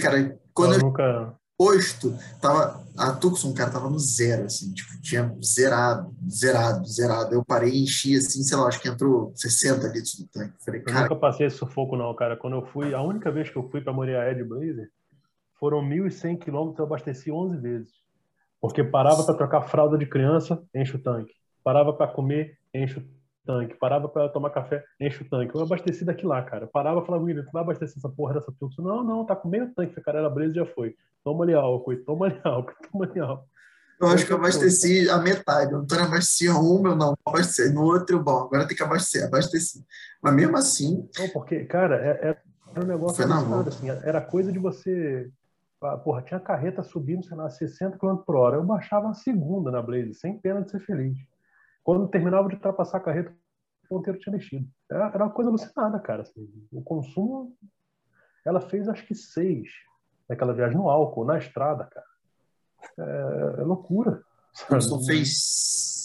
Cara, quando eu, eu nunca. Posto, tava, a Tucson, cara, tava no zero, assim, tipo, tinha zerado, zerado, zerado. Eu parei e enchi, assim, sei lá, acho que entrou 60 litros no tanque. Falei, Eu cara, nunca passei esse sufoco, não, cara. Quando eu fui, a única vez que eu fui para Moriaé de Blazer, foram 1.100 quilômetros, eu abasteci 11 vezes. Porque parava para trocar fralda de criança, enche o tanque. Parava para comer, enche o tanque. Parava para tomar café, enche o tanque. Eu abasteci daqui lá, cara. Parava e falava, William, tu vai abastecer essa porra dessa Tucson? Não, não, tá com meio tanque. Falei, Cara, era Blazer já foi. Toma ali álcool, toma ali álcool, toma ali álcool. eu acho que eu abasteci a metade. O Antônio abastecia um, eu não abasteci. No outro, bom, agora tem que abastecer, abasteci. Mas mesmo assim, Não, porque, cara, é- é- era um negócio mão. assim, era coisa de você. ah, Porra, tinha carreta subindo, sei lá, 60 km por hora. Eu baixava a segunda na Blaze, sem pena de ser feliz. Quando terminava de ultrapassar a carreta, o ponteiro tinha mexido. Era, era uma coisa alucinada, cara. assim. O consumo, ela fez acho que seis naquela viagem no álcool, na estrada, cara. É, é loucura. o sabe? Wilson fez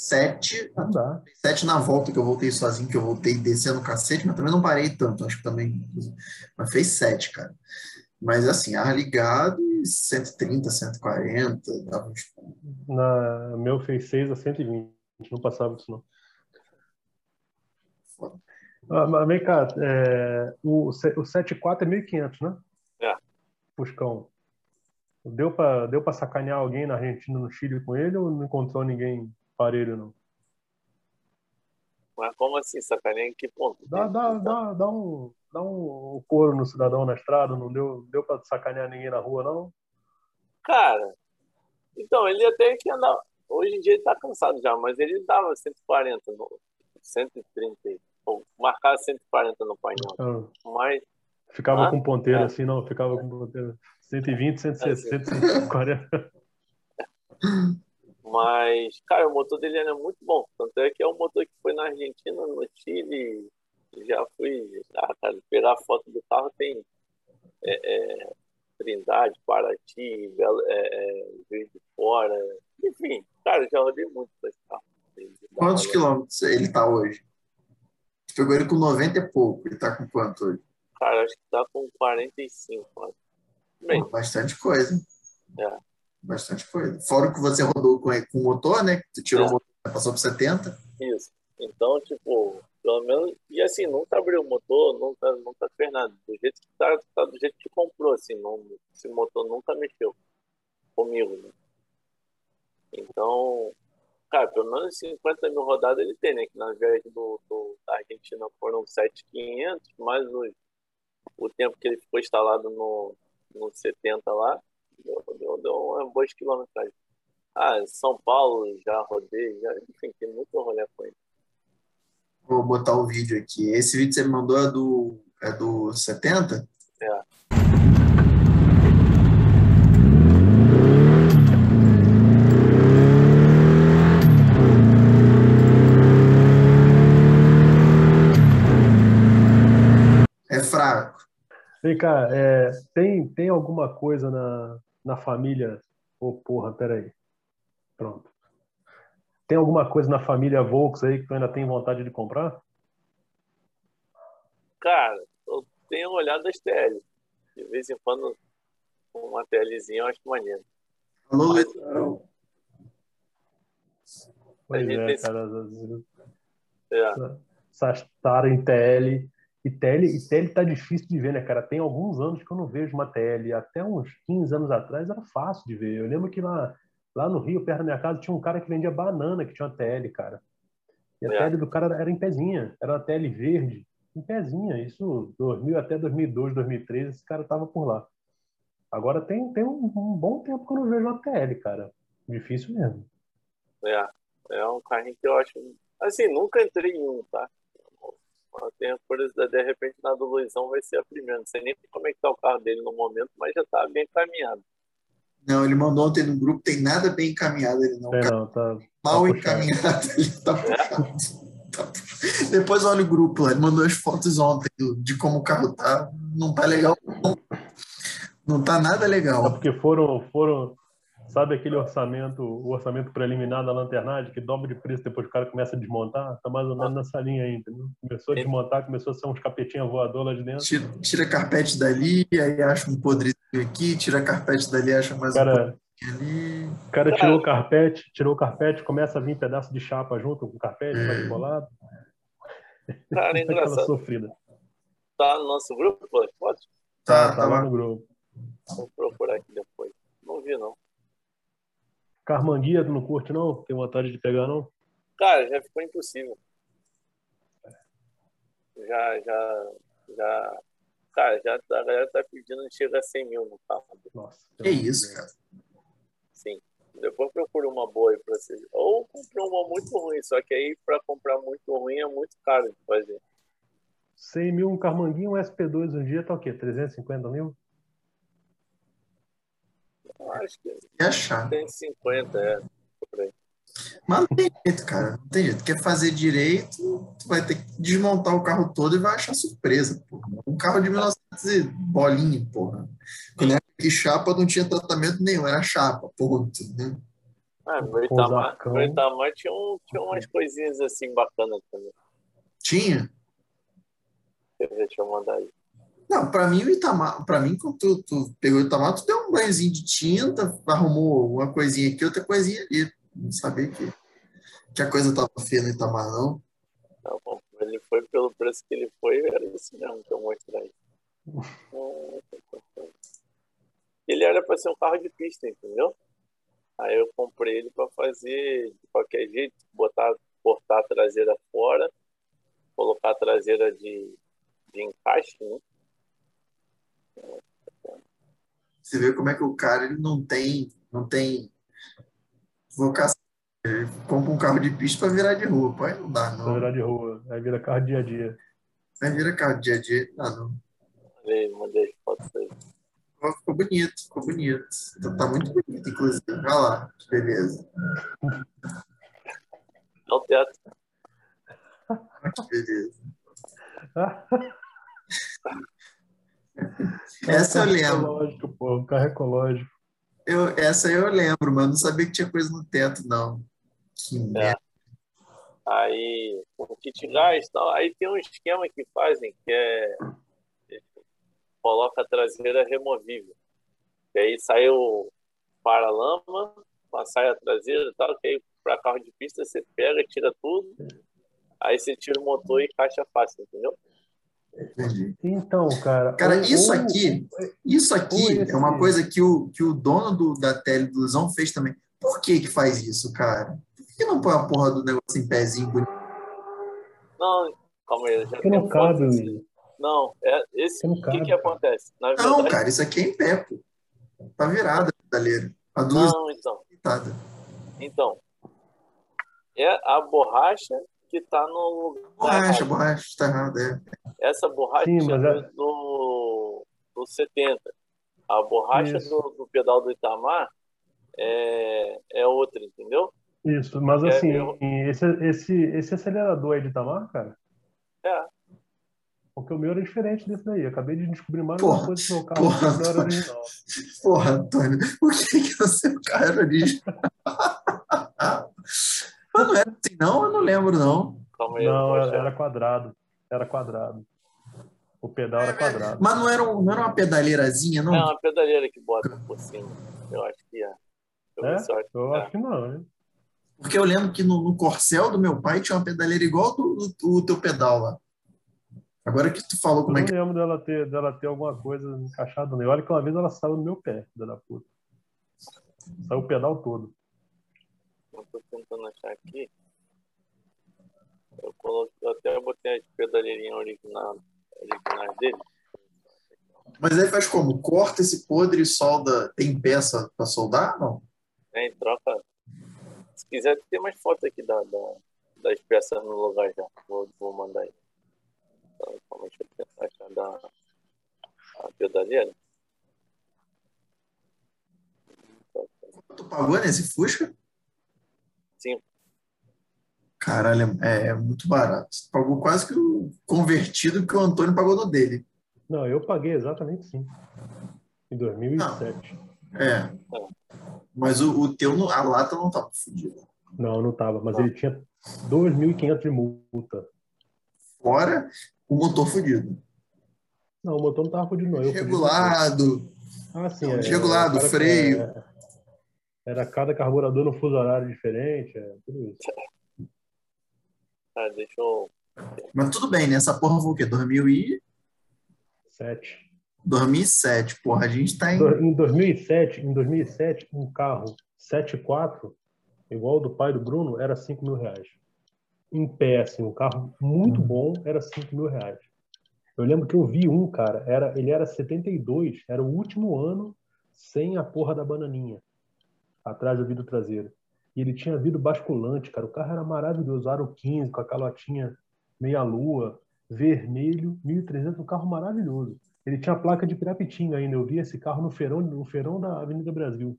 sete, Não dá. sete na volta, que eu voltei sozinho, que eu voltei descendo o cacete, mas também não parei tanto, acho que também. Mas fez sete, cara. Mas assim, ar ligado e 130, 140, dava uns. Na, meu fez 6 a 120. Não passava disso, não. Ah, mas vem cá, é, o, o 74 é 1.500, né? É. Puscão. Deu para deu pra sacanear alguém na Argentina, no Chile com ele ou não encontrou ninguém parelho, não? Mas como assim, sacaneia em que ponto? Dá, dá, dá, dá, um, dá um couro no cidadão na estrada, não deu, deu para sacanear ninguém na rua, não? Cara, então, ele até que andava. Hoje em dia ele tá cansado já, mas ele dava 140, no, 130, ou marcava 140 no painel. Ah, Mas, ficava Ah, com ponteiro é. assim, não, ficava com ponteiro. 120, 160, 140. mas, cara, o motor dele era muito bom. Tanto é que é um motor que foi na Argentina, no Chile. Já fui. Ah, cara, pegar a foto do carro tem é, é, Trindade, Paraty, Belo- é, é, Juiz de Fora. Enfim, cara, já rodei muito com esse carro. Quantos quilômetros ele tá hoje? Tu pegou ele com 90 e pouco, ele tá com quanto hoje? Cara, acho que tá com 45. Mano. Bem, Pô, bastante coisa. É. Bastante coisa. Fora o que você rodou com, com o motor, né? Tu tirou É. o motor, passou por 70. Isso. Então, tipo, pelo menos. E assim, nunca abriu o motor, nunca, nunca fez nada. Do jeito que tá, tá do jeito que comprou, assim. Não, esse motor nunca mexeu comigo, né? Então, cara, pelo menos 50 mil rodadas ele tem, né? Que na viagem do, do, da Argentina foram 7,500, mais o, o tempo que ele ficou instalado no, no 70 lá, deu, deu, deu uma boa quilometragem. Ah, São Paulo já rodei, já, enfim, tem muito rolê com ele. Vou botar o vídeo aqui. Esse vídeo que você me mandou é do, é do 70? É. É fraco. Vem cá, é, tem, tem alguma coisa na, na família. Ô, porra, peraí. Pronto. Tem alguma coisa na família Volks aí que tu ainda tem vontade de comprar? Cara, eu tenho olhado as TL. De vez em quando, uma TLzinha eu acho maneiro. Alô, Mas- Luizão. Pois é, tem- cara. É, Essas taras em TL. E TL, e TL tá difícil de ver, né, cara? Tem alguns anos que eu não vejo uma TL. Até uns 15 anos atrás era fácil de ver. Eu lembro que lá, lá no Rio, perto da minha casa, tinha um cara que vendia banana que tinha uma TL, cara. E a É. TL do cara era em pezinha. Era uma TL verde, em pezinha. Isso 2000 até 2002, 2003, esse cara tava por lá. Agora tem, tem um, um bom tempo que eu não vejo uma TL, cara. Difícil mesmo. é, é um carrinho que eu acho. Assim, nunca entrei em um, tá? Eu tenho curiosidade, de repente na do Luizão vai ser a primeira. Não sei nem como é que tá o carro dele no momento, mas já tá bem caminhado. Não, ele mandou ontem no grupo, tem nada bem encaminhado ele não. É, não, tá, mal puxado. encaminhado, ele tá puxado. Tá. Depois olha o grupo lá, ele mandou as fotos ontem de como o carro tá. Não tá legal. Não, não tá nada É legal. porque foram, foram, Sabe aquele orçamento, o orçamento preliminar da lanternagem, que dobra de preço depois que o cara começa a desmontar? Tá mais ou menos nessa linha aí, entendeu? Começou a desmontar, começou a ser uns capetinhos voador lá de dentro. Tira, tira carpete dali, aí acha um podrezinho aqui, tira carpete dali, acha mais cara, um ali. O cara tirou o carpete, tirou o carpete, começa a vir pedaço de chapa junto com o carpete, é. embolado. Cara, é engraçado. sofrida. Tá no nosso grupo, pode? Tá, Tá tá lá lá. no grupo. Vou procurar aqui depois. Não vi, não. Carmanguia, tu não curte, não? Tem vontade de pegar, não? Cara, já ficou impossível. Já, já, já. Cara, já a galera tá pedindo chega a 100 mil no carro. Nossa. Que isso, cara. Sim. Depois procura uma boa aí pra vocês. Ou compra uma muito ruim, só que aí pra comprar muito ruim é muito caro de fazer. 100 mil um Carmanguinho, um SP2 um dia tá o quê? 350 mil? Eu acho que É achar. tem 50, é. Mas não tem jeito, cara. Não tem jeito. Quer fazer direito, tu vai ter que desmontar o carro todo e vai achar surpresa, porra. Um carro de 1900 e bolinha, porra. Quando era que chapa não tinha tratamento nenhum, era chapa, ponto. Né? Ah, meu Itamar, meu Itamar tinha, um, tinha umas coisinhas assim bacanas também. Tinha? Deixa eu mandar aí. Não, pra mim o Itamar, pra mim, quando tu, tu pegou o Itamar, tu deu um banhozinho de tinta, arrumou uma coisinha aqui, outra coisinha ali. Não sabia que, que a coisa tava feia no Itamar, não. Não, bom, ele foi pelo preço que ele foi, era isso mesmo que eu mostrei. Ele era para ser um carro de pista, entendeu? Aí eu comprei ele para fazer de qualquer jeito, botar, cortar a traseira fora, colocar a traseira de, de encaixe, né? Você vê como é que o cara ele não tem, não tem vocação. Ele compra um carro de pista para virar de rua. Pô, aí não dá, Pra não. virar de rua. Aí vira carro dia a dia. Aí vira carro de dia a dia, não dá, não. Mandei, aí. Ó, Ficou bonito, ficou bonito. Tá, tá muito bonito, inclusive. Olha lá, que beleza. É o teto. Olha que beleza. Essa eu lembro. ecológico, pô. Um carro ecológico. Eu, essa eu lembro, mas não sabia que tinha coisa no teto, não. Que merda. Aí, o kit gás e tal. Aí tem um esquema que fazem que é. Coloca a traseira removível. E aí sai o para-lama, a saia traseira e tal, que aí para carro de pista você pega, tira tudo, aí você tira o motor e encaixa fácil, entendeu? Entendi. Então, cara. Cara, ou- isso aqui, isso aqui é uma coisa que o, que o dono do, da fez também. Por que que faz isso, cara? Por que não põe a porra do negócio em pezinho bonito? Não, calma aí, já tem não cabe. Will. Não, é esse. Não O que, que acontece? Na Não, verdade, cara, isso aqui é em pé, pô. Tá virada a pedaleira. A duas não, então. Então, é a borracha que tá no lugar Borracha, borracha, tá errado, é. Essa borracha Sim, mas é é- do, do 70. A borracha do, do pedal do Itamar é, é outra, entendeu? Isso, mas É, assim, eu- esse, esse, esse acelerador aí de Itamar, cara, É. porque o meu era diferente desse daí. Eu acabei de descobrir mais Porra, uma coisa que o meu carro porra, não era original. Porra, Antônio, por que que o seu cara original? Mas não era assim, não? Eu não lembro, não. Calma aí, Não, era, era quadrado. Era quadrado. O pedal era quadrado. Mas não era, um- não era uma pedaleirazinha, não? É uma pedaleira que bota por cima. Eu acho que é. Eu É? ver se eu acho- Eu é. acho que não, né? Porque eu lembro que no, no Corcel do meu pai tinha uma pedaleira igual do, do, do teu pedal lá. Agora que tu falou Eu como é que lembro dela ter, dela ter alguma coisa encaixada nele. Olha que uma vez ela saiu no meu pé, filha da puta. Saiu o pedal todo. Eu tô tentando achar aqui. Eu, coloquei, eu até botei as pedaleirinhas originais, originais dele. Mas aí faz como? Corta esse podre e solda. Tem peça pra soldar? Não. né, em troca. Se quiser, tem mais foto aqui da, da- das peças no lugar já. Vou, vou mandar aí. Então, calma, deixa eu tentar achar da a pedaleira. Tu pagou nesse Fusca? Sim. Caralho, é, é muito barato. Tu pagou quase que o convertido que o Antônio pagou no dele. Não, eu paguei exatamente sim. Em 2007. É. Mas o, o teu, a lata não tava fodida. Não, não tava, mas ele tinha 2.500 de multa. Fora o motor fudido. Não, o motor não tava fudido, não. Eu Regulado. Ah, sim. Não, é, desregulado, era cada- freio. é, Era cada carburador no fuso horário diferente, é, tudo isso. Ah, deixa eu. Mas tudo bem, né? Essa porra foi o quê? 2000 e... Sete. 2007. Porra, a gente tá em... Em 2007, em 2007, um carro 7.4, igual o do pai do Bruno, era 5 mil reais. Em pé, assim, um carro muito bom, era 5 mil reais. Eu lembro que eu vi um, cara, era, ele era 72, era o último ano sem a porra da bananinha, atrás do vidro traseiro. E ele tinha vidro basculante, cara. O carro era maravilhoso, aro 15, com a calotinha meia-lua, vermelho, 1.300, um carro maravilhoso. Ele tinha placa de Pirapitinga ainda. Eu vi esse carro no feirão, no feirão da Avenida Brasil.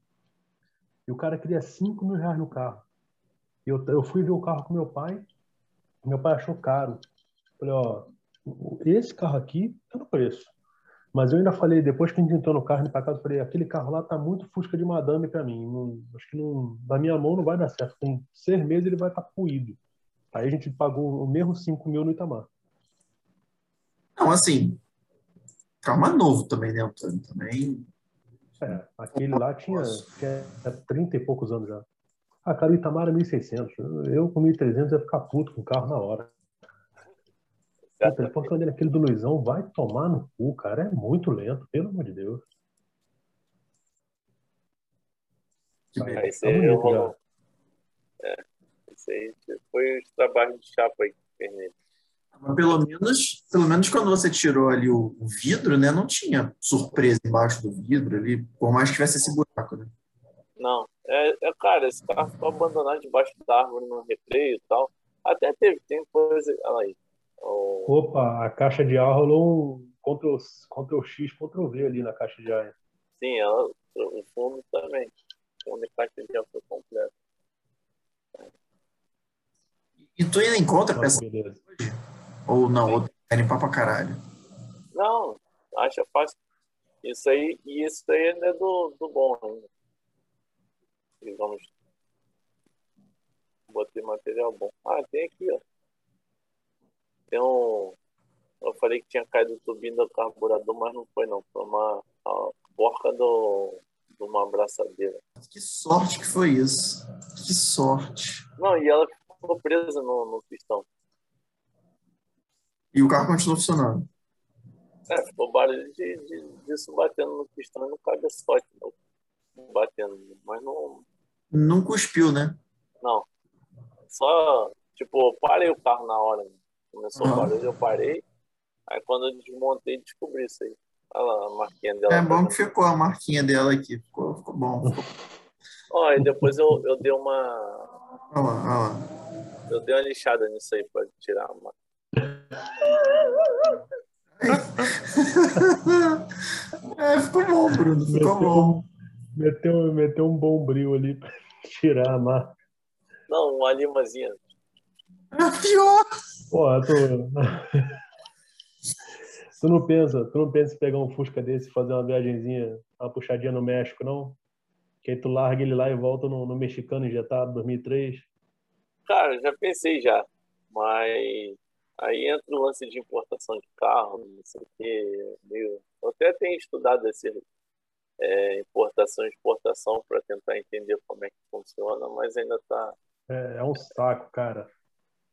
E o cara queria 5 mil reais no carro. Eu, eu fui ver o carro com meu pai. Meu pai achou caro. Falei, ó, esse carro aqui tá no preço. Mas eu ainda falei, depois que a gente entrou no carro, indo pra casa, eu falei, aquele carro lá tá muito fusca de madame pra mim. Não- acho que não, na minha mão não vai dar certo. Com seis meses ele vai estar tá puído. Aí a gente pagou o mesmo 5 mil no Itamar. Não, assim... Calma novo também, né, Antônio? Também... É, aquele lá tinha, tinha 30 e poucos anos já. Ah, cara, o Itamar é 1.600. Eu com 1.300 ia ficar puto com o carro na hora. Depois quando ele aquele do Luizão vai tomar no cu, cara. É muito lento, pelo amor de Deus. Que Tá. Aí você tá bonito já. É, isso aí foi os trabalhos de chapa aí. Mas pelo menos, pelo menos quando você tirou ali o, o vidro, né? Não tinha surpresa embaixo do vidro ali, por mais que tivesse esse buraco, né? Não, é, é, cara, esse carro ficou abandonado debaixo da árvore no recreio e tal. Até teve, tem coisa. Olha aí. O- Opa, a caixa de ar rolou um Ctrl, Ctrl X, Ctrl V ali na caixa de ar. sim, ela, o fundo também. O fundo de caixa de ar foi completo. E tu ainda encontra beleza. ou não? Ou quer limpar pra caralho? Não, acha fácil. Isso aí, e isso aí ainda é do, do bom ainda. Digamos. Botei material bom. Ah, tem aqui, ó. Tem um. Eu falei que tinha caído o tubinho do carburador, mas não foi não. Foi uma a porca do, de uma abraçadeira. Que sorte que foi isso. Que sorte. Não, e ela ficou presa no, no pistão. E o carro continuou funcionando. É, ficou barulho de, de, disso batendo no pistão e no cabeçote. não. Batendo. Mas não, Não cuspiu, né? Não. Só, tipo, parei o carro na hora. né? Começou o Aham. barulho, eu parei. Aí quando eu desmontei, descobri isso aí. Olha lá a marquinha dela. É bom que ficou a marquinha dela aqui. Ficou, ficou bom. Ó, e depois eu, eu dei uma. Olha lá, olha lá. Eu dei uma lixada nisso aí pra tirar uma. É, ficou bom, Bruno. Ficou bom. Meteu, meteu, meteu um bombril ali pra tirar a marca. Não, uma limazinha. É pior. Porra, tu... tu não pensa, tu não pensa em pegar um Fusca desse e fazer uma viagenzinha, uma puxadinha no México, não? Que aí tu larga ele lá e volta no, no mexicano injetado 2003. Cara, já pensei já. Mas aí entra o lance de importação de carro, não sei o quê. Meio... Eu até tenho estudado esse é, importação e exportação para tentar entender como é que funciona, mas ainda tá. É, é um saco, cara.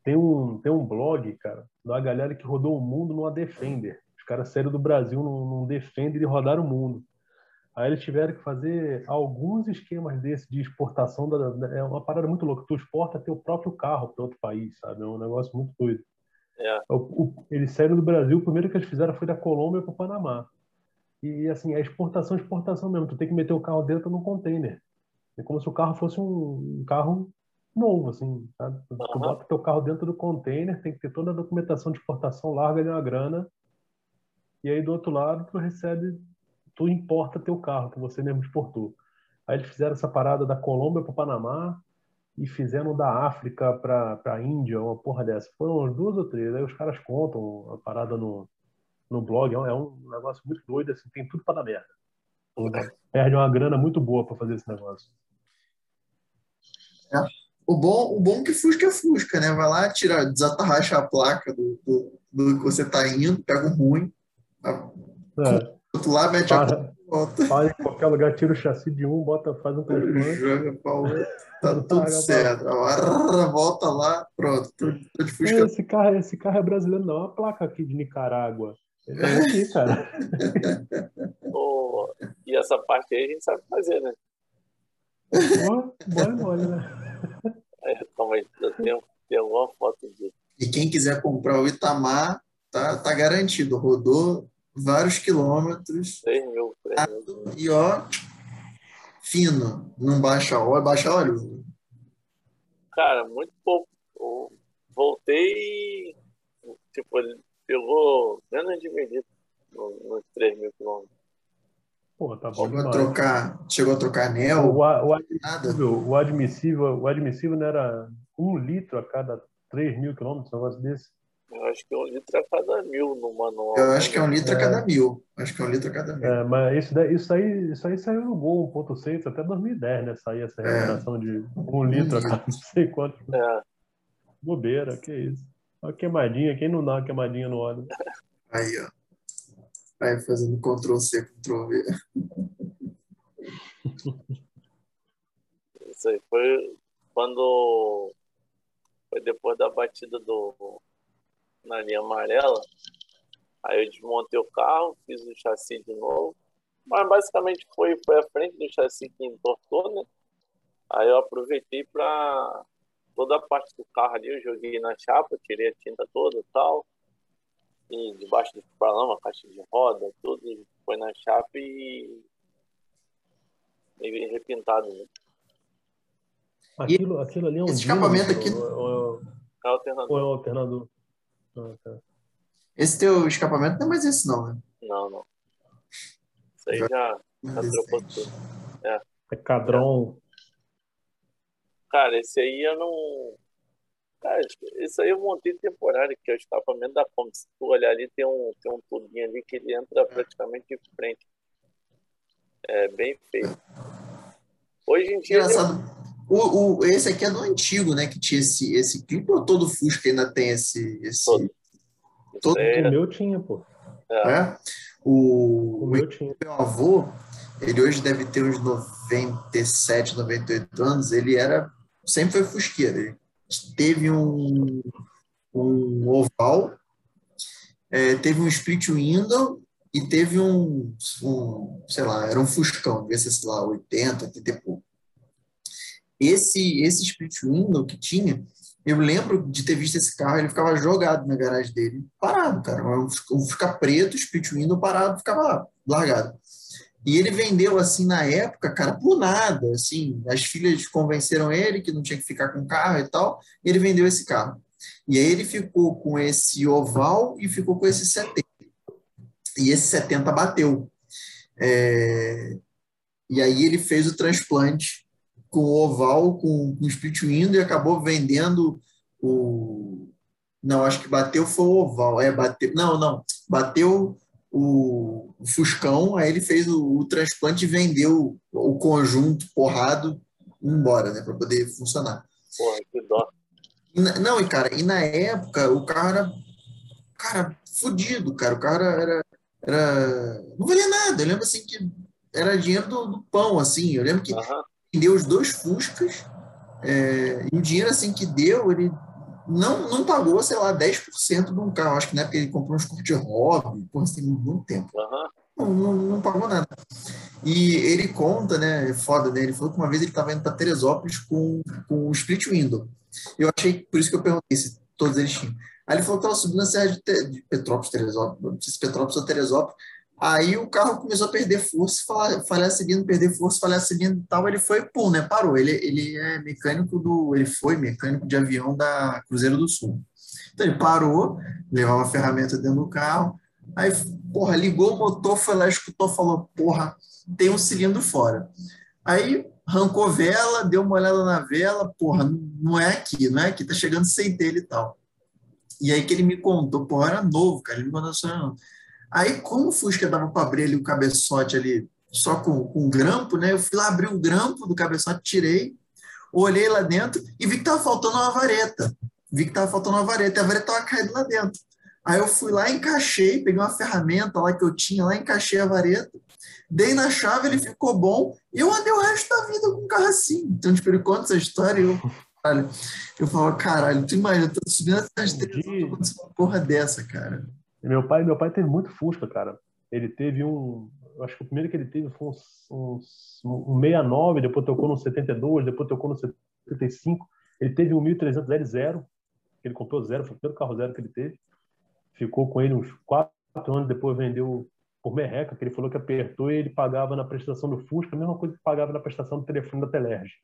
Tem um, tem um blog, cara, da galera que rodou o mundo numa Defender. Os caras saíram do Brasil num, num Defender e rodaram o mundo. Aí eles tiveram que fazer alguns esquemas desses de exportação. Da, da- é uma parada muito louca. Tu exporta teu próprio carro para outro país, sabe? É um negócio muito doido. É. O- o- eles saíram do Brasil, o primeiro que eles fizeram foi da Colômbia para o Panamá. E assim, é exportação, exportação mesmo. Tu tem que meter o carro dentro num container. É como se o carro fosse um, um carro novo, assim, sabe? Tu, tu Aham. bota teu carro dentro do container, tem que ter toda a documentação de exportação, larga ali uma grana. E aí do outro lado tu recebe, tu importa teu carro que você mesmo exportou. Aí eles fizeram essa parada da Colômbia para o Panamá e fizeram da África para a Índia, uma porra dessa. Foram umas duas ou três. Aí os caras contam a parada no, no blog. É um, é um negócio muito doido, assim, tem tudo para dar merda. Perde uma grana muito boa para fazer esse negócio. É. O bom, o bom que Fusca é Fusca, né? Vai lá, tira, desatarracha a placa do, do, do que você tá indo, pega o ruim, É. outro lá, mete a Para, volta, para em qualquer lugar, tira o chassi de um, bota, faz um transplante. joga pra outro, tá Larga tudo certo. Volta lá, pronto. Tô, tô de Fusca. Esse carro, esse carro é brasileiro, não. É uma placa aqui de Nicarágua. Ele é aqui, cara. Pô, e essa parte aí a gente sabe fazer, né? Ó, Mole, mole, né? Eu tenho, tenho alguma foto disso. E quem quiser comprar o Itamar, tá, tá garantido. Rodou vários quilômetros 3 mil, 3 mil. e ó, fino. Não baixa óleo, baixa óleo. Cara, muito pouco. Eu voltei tipo, ele pegou menos de no- nos 3 mil quilômetros. Pô, tá bom Chegou a trocar, chegou a trocar anel, O, a- o admissível, o admissível, o admissível não era um litro a cada 3 mil quilômetros, um negócio desse. Eu acho que um litro a cada mil no manual. Eu acho que é um litro a É. cada mil. Acho que é um litro a cada mil. É, mas isso, daí, isso, aí, isso aí saiu no Gol 1.6 até 2010, né? Saía essa recomendação de um litro a cada não sei quanto. É, Bobeira, que isso. Uma queimadinha, quem não dá uma queimadinha no óleo? Aí, ó. Aí fazendo Ctrl C, Ctrl V. isso aí foi quando. Foi depois da batida do. Na linha amarela. Aí eu desmontei o carro, fiz o chassi de novo. Mas basicamente foi, foi a frente do chassi que entortou, né? Aí eu aproveitei para toda a parte do carro ali, eu joguei na chapa, tirei a tinta toda e tal. E debaixo do paralama, caixa de roda, tudo, foi na chapa e. e repintado, né? Aquilo, aquilo ali é um esse escapamento dínamo, aqui- Ou, ou- É alternador. ou é um alternador? Ah, tá. Esse teu escapamento não é mais esse, não, né? Não, não. Isso aí já, já trocou Decente. tudo. É Cadron. Cara, esse aí eu não. Cara, esse aí eu montei temporário, que é o escapamento da Kombi. Se tu olhar ali, tem um, tem um tubinho ali que ele entra praticamente de frente. É bem feio. Hoje em dia. Engraçado. O, o, esse aqui é do antigo, né? Que tinha esse, esse clipe ou todo Fusca ainda tem esse. esse Todo. Isso todo- aí O é- meu tinha, pô. é? O, O o meu tinha. meu avô, ele hoje deve ter uns 97, 98 anos, ele era, sempre foi fusqueiro. Ele teve um, um oval, é, teve um split window e teve um, um, sei lá, era um fuscão, devia ser, sei lá, 80, 80 e pouco. Esse, esse split window que tinha, eu lembro de ter visto esse carro, ele ficava jogado na garagem dele, parado, cara. Um Fusca preto, split window parado, ficava largado. E ele vendeu assim na época, cara, por nada, assim, as filhas convenceram ele que não tinha que ficar com o carro e tal, e ele vendeu esse carro. E aí ele ficou com esse oval e ficou com esse 70. E esse 70 bateu. É, E aí ele fez o transplante com o oval, com o split window e acabou vendendo o... Não, acho que bateu foi o oval. É, bateu... Não, não. Bateu o, o Fuscão, aí ele fez o, o transplante e vendeu o conjunto porrado embora, né, para poder funcionar. porra, que dó. Na- não, e cara, e na época o carro era, cara, fudido, cara, o carro era, era, não valia nada, eu lembro assim que era dinheiro do, do pão, assim, eu lembro que Aham. vendeu os dois Fuscas, é, e o dinheiro assim que deu, ele não, não pagou, sei lá, 10% de um carro, acho que na época ele comprou uns cursos de hobby, porra, assim, muito tempo Aham. não, não, não pagou nada. E ele conta, né? É foda, né? Ele falou que uma vez ele estava indo para Teresópolis com, com o split window. Eu achei, por isso que eu perguntei se todos eles tinham. Aí ele falou que estava subindo a serra de, Te- de Petrópolis, Teresópolis, não sei se Petrópolis ou Teresópolis. Aí o carro começou a perder força, falhar seguindo, perder força, falhar seguindo e tal. Ele foi, pum, né? Parou. Ele, ele é mecânico do. Ele foi mecânico de avião da Cruzeiro do Sul. Então ele parou, levava a ferramenta dentro do carro. Aí, porra, ligou o motor, foi lá, escutou, falou, porra, tem um cilindro fora. Aí arrancou vela, deu uma olhada na vela, porra, não é aqui, não é aqui, tá chegando sem dele e tal. E aí que ele me contou, porra, era novo, cara, ele me contou assim. Aí, como o Fusca dava para abrir ali o cabeçote ali só com, com grampo, né? Eu fui lá abrir o grampo do cabeçote, tirei. Olhei lá dentro e vi que tava faltando uma vareta. Vi que tava faltando uma vareta e a vareta tava caída lá dentro. Aí eu fui lá, encaixei, peguei uma ferramenta lá que eu tinha lá, encaixei a vareta, dei na chave, ele ficou bom, e eu andei o resto da vida com o carro assim. Então, tipo, ele conta essa história e eu, caralho, eu falo, caralho, tu imagina, eu tô subindo essas três, uma porra dessa, cara. Meu pai, meu pai teve muito Fusca, cara. Ele teve um, acho que o primeiro que ele teve foi um, um, um 69, depois tocou no 72, depois tocou no 75. Ele teve um 1300 L0, ele comprou zero, foi o primeiro carro zero que ele teve ficou com ele uns quatro anos, depois vendeu por merreca, que ele falou que apertou e ele pagava na prestação do Fusca, a mesma coisa que pagava na prestação do telefone da Telerge.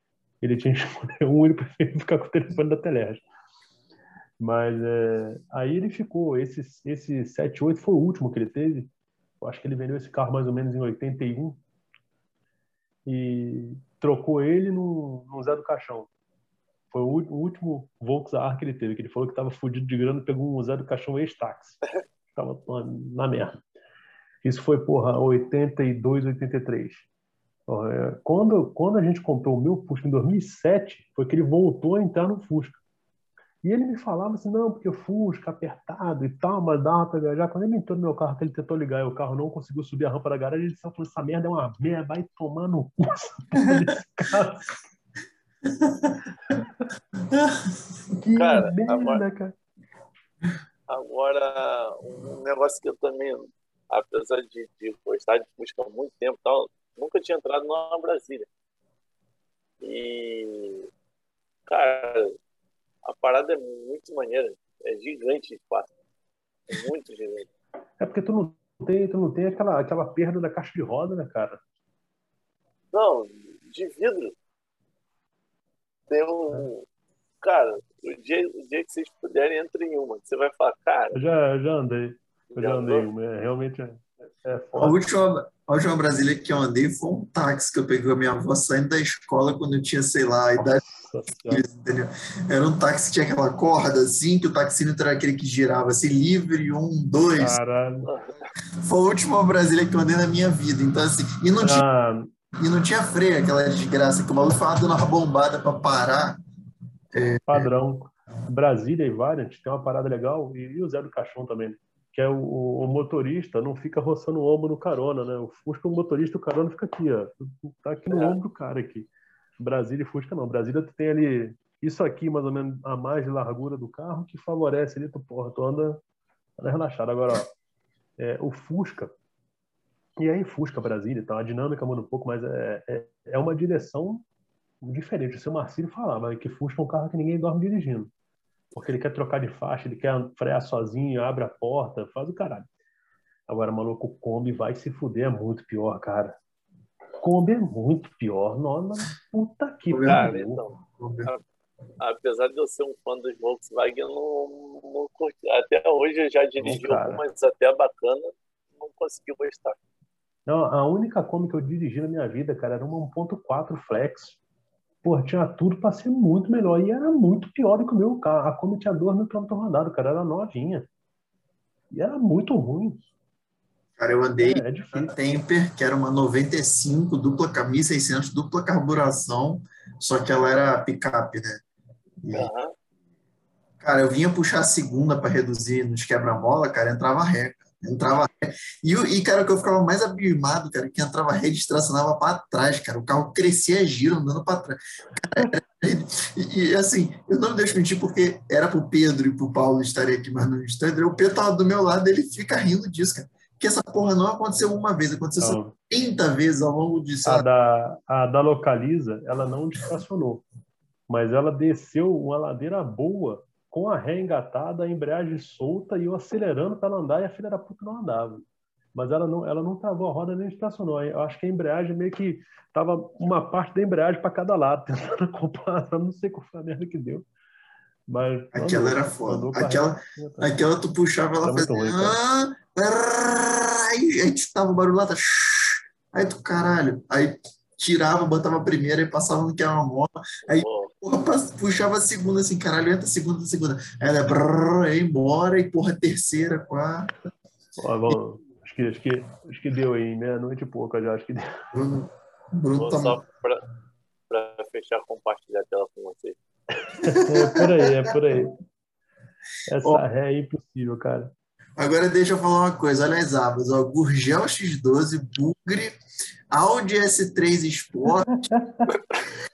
Ele tinha escolher um, ele preferiu ficar com o telefone da Telerge. Mas é, aí ele ficou, esse, esse 78 foi o último que ele teve, eu acho que ele vendeu esse carro mais ou menos em 81 e trocou ele no, no Zé do Caixão. Foi o último Volkswagen que ele teve, que ele falou que estava fudido de grana, pegou um Zé do Caixão ex-táxi. Tava na merda. Isso foi, porra, 82, 83. É, quando, quando a gente comprou o meu Fusca em 2007, foi que ele voltou a entrar no Fusca. E ele me falava assim, não, porque o Fusca apertado e tal, mas dava pra viajar. Quando ele entrou no meu carro, que ele tentou ligar e o carro não conseguiu subir a rampa da garagem, ele só falou, essa merda é uma merda, vai tomar no cu cara, agora, cara. Agora, um negócio que eu também, apesar de, de gostar de Fusca há muito tempo, tal, nunca tinha entrado numa Brasília. E, cara, a parada é muito maneira. É gigante de espaço. É muito gigante. É porque tu não tem, tu não tem aquela, aquela perda da caixa de roda, né, cara? Não, de vidro. Tem um. Cara, o dia, o dia que vocês puderem, entre em uma. Você vai falar, cara. Eu já, já andei. Eu já, já andei uma. É, realmente é, é a última, a última Brasília que eu andei foi um táxi que eu peguei com a minha avó saindo da escola quando eu tinha, sei lá, a idade. Era um táxi que tinha aquela corda assim, que o taxímetro era aquele que girava assim, livre, um, dois. Caralho. Foi a última Brasília que eu andei na minha vida. Então, assim, e não tinha. Ah e não tinha freio, aquela desgraça, que o maluco ficava dando uma bombada para parar. É... Padrão. Brasília e Variant tem uma parada legal, e, e o Zé do Caixão também, que é o, o, motorista não fica roçando o ombro no carona, né? O Fusca, o motorista, o carona fica aqui, ó. Tá aqui no é. ombro do cara aqui. Brasília e Fusca não. Brasília tu tem ali isso aqui, mais ou menos, a mais de largura do carro, que favorece ali, tu, porra, tu anda, anda relaxado. Agora, ó, é, o Fusca, e aí Fusca Brasília então, a dinâmica muda um pouco, mas é, é, é uma direção diferente. O seu Marcílio falava que Fusca é um carro que ninguém dorme dirigindo. Porque ele quer trocar de faixa, ele quer frear sozinho, abre a porta, faz o caralho. Agora, maluco, o Kombi vai se fuder, é muito pior, cara. Kombi é muito pior. Nossa, puta que pariu. Então, apesar de eu ser um fã dos Volkswagen, eu não, não curti. Até hoje eu já dirigi algumas até bacana, não consegui gostar. Não, a única Kombi que eu dirigi na minha vida, cara, era uma 1.4 Flex. Pô, tinha tudo para ser muito melhor. E era muito pior do que o meu carro. A Kombi tinha 2 mil km rodado, cara. Era novinha. E era muito ruim. Cara, eu andei é, é na Temper, que era uma 95, dupla 1600, dupla carburação, só que ela era picape, né? E, uhum. Cara, eu vinha puxar a segunda para reduzir nos quebra-mola, cara, entrava ré. Entrava e, e, cara, o que eu ficava mais abismado, cara, que entrava rede estacionava para trás, cara. O carro crescia giro, andando para trás. Cara, e, e, assim, eu não me deixo mentir porque era pro Pedro e pro Paulo estarem aqui mais no instante. O Pedro tava do meu lado, ele fica rindo disso, cara. Porque essa porra não aconteceu uma vez, aconteceu não. 30 vezes ao longo de a da, a da Localiza, ela não estacionou, mas ela desceu uma ladeira boa com a ré engatada, a embreagem solta e eu acelerando para ela andar e a filha da puta não andava. Mas ela não, ela não travou a roda nem estacionou. Eu acho que a embreagem meio que tava uma parte da embreagem para cada lado, tentando acompanhar. Não sei qual foi a merda que deu. Mas, aquela era foda. Aquela, aquela tu puxava, ela fazia. Ah, aí, aí tava o barulho lá, tá, aí tu, caralho. Aí tirava, botava a primeira e passava no que era uma moto. Aí porra, puxava a segunda, assim, caralho, entra a segunda, a segunda. Aí ela brrr, embora, e porra, terceira, quarta. Ó, bom, acho, que, acho, que, acho que deu aí, meia-noite e pouca já, acho que deu. Bruno, Bruno tá... Só pra, pra deixar compartilhar a tela com vocês. É por aí, é por aí. Essa oh. ré é impossível, cara. Agora deixa eu falar uma coisa, olha as abas, ó, Gurgel X12, Bugre, Audi S3 Sport.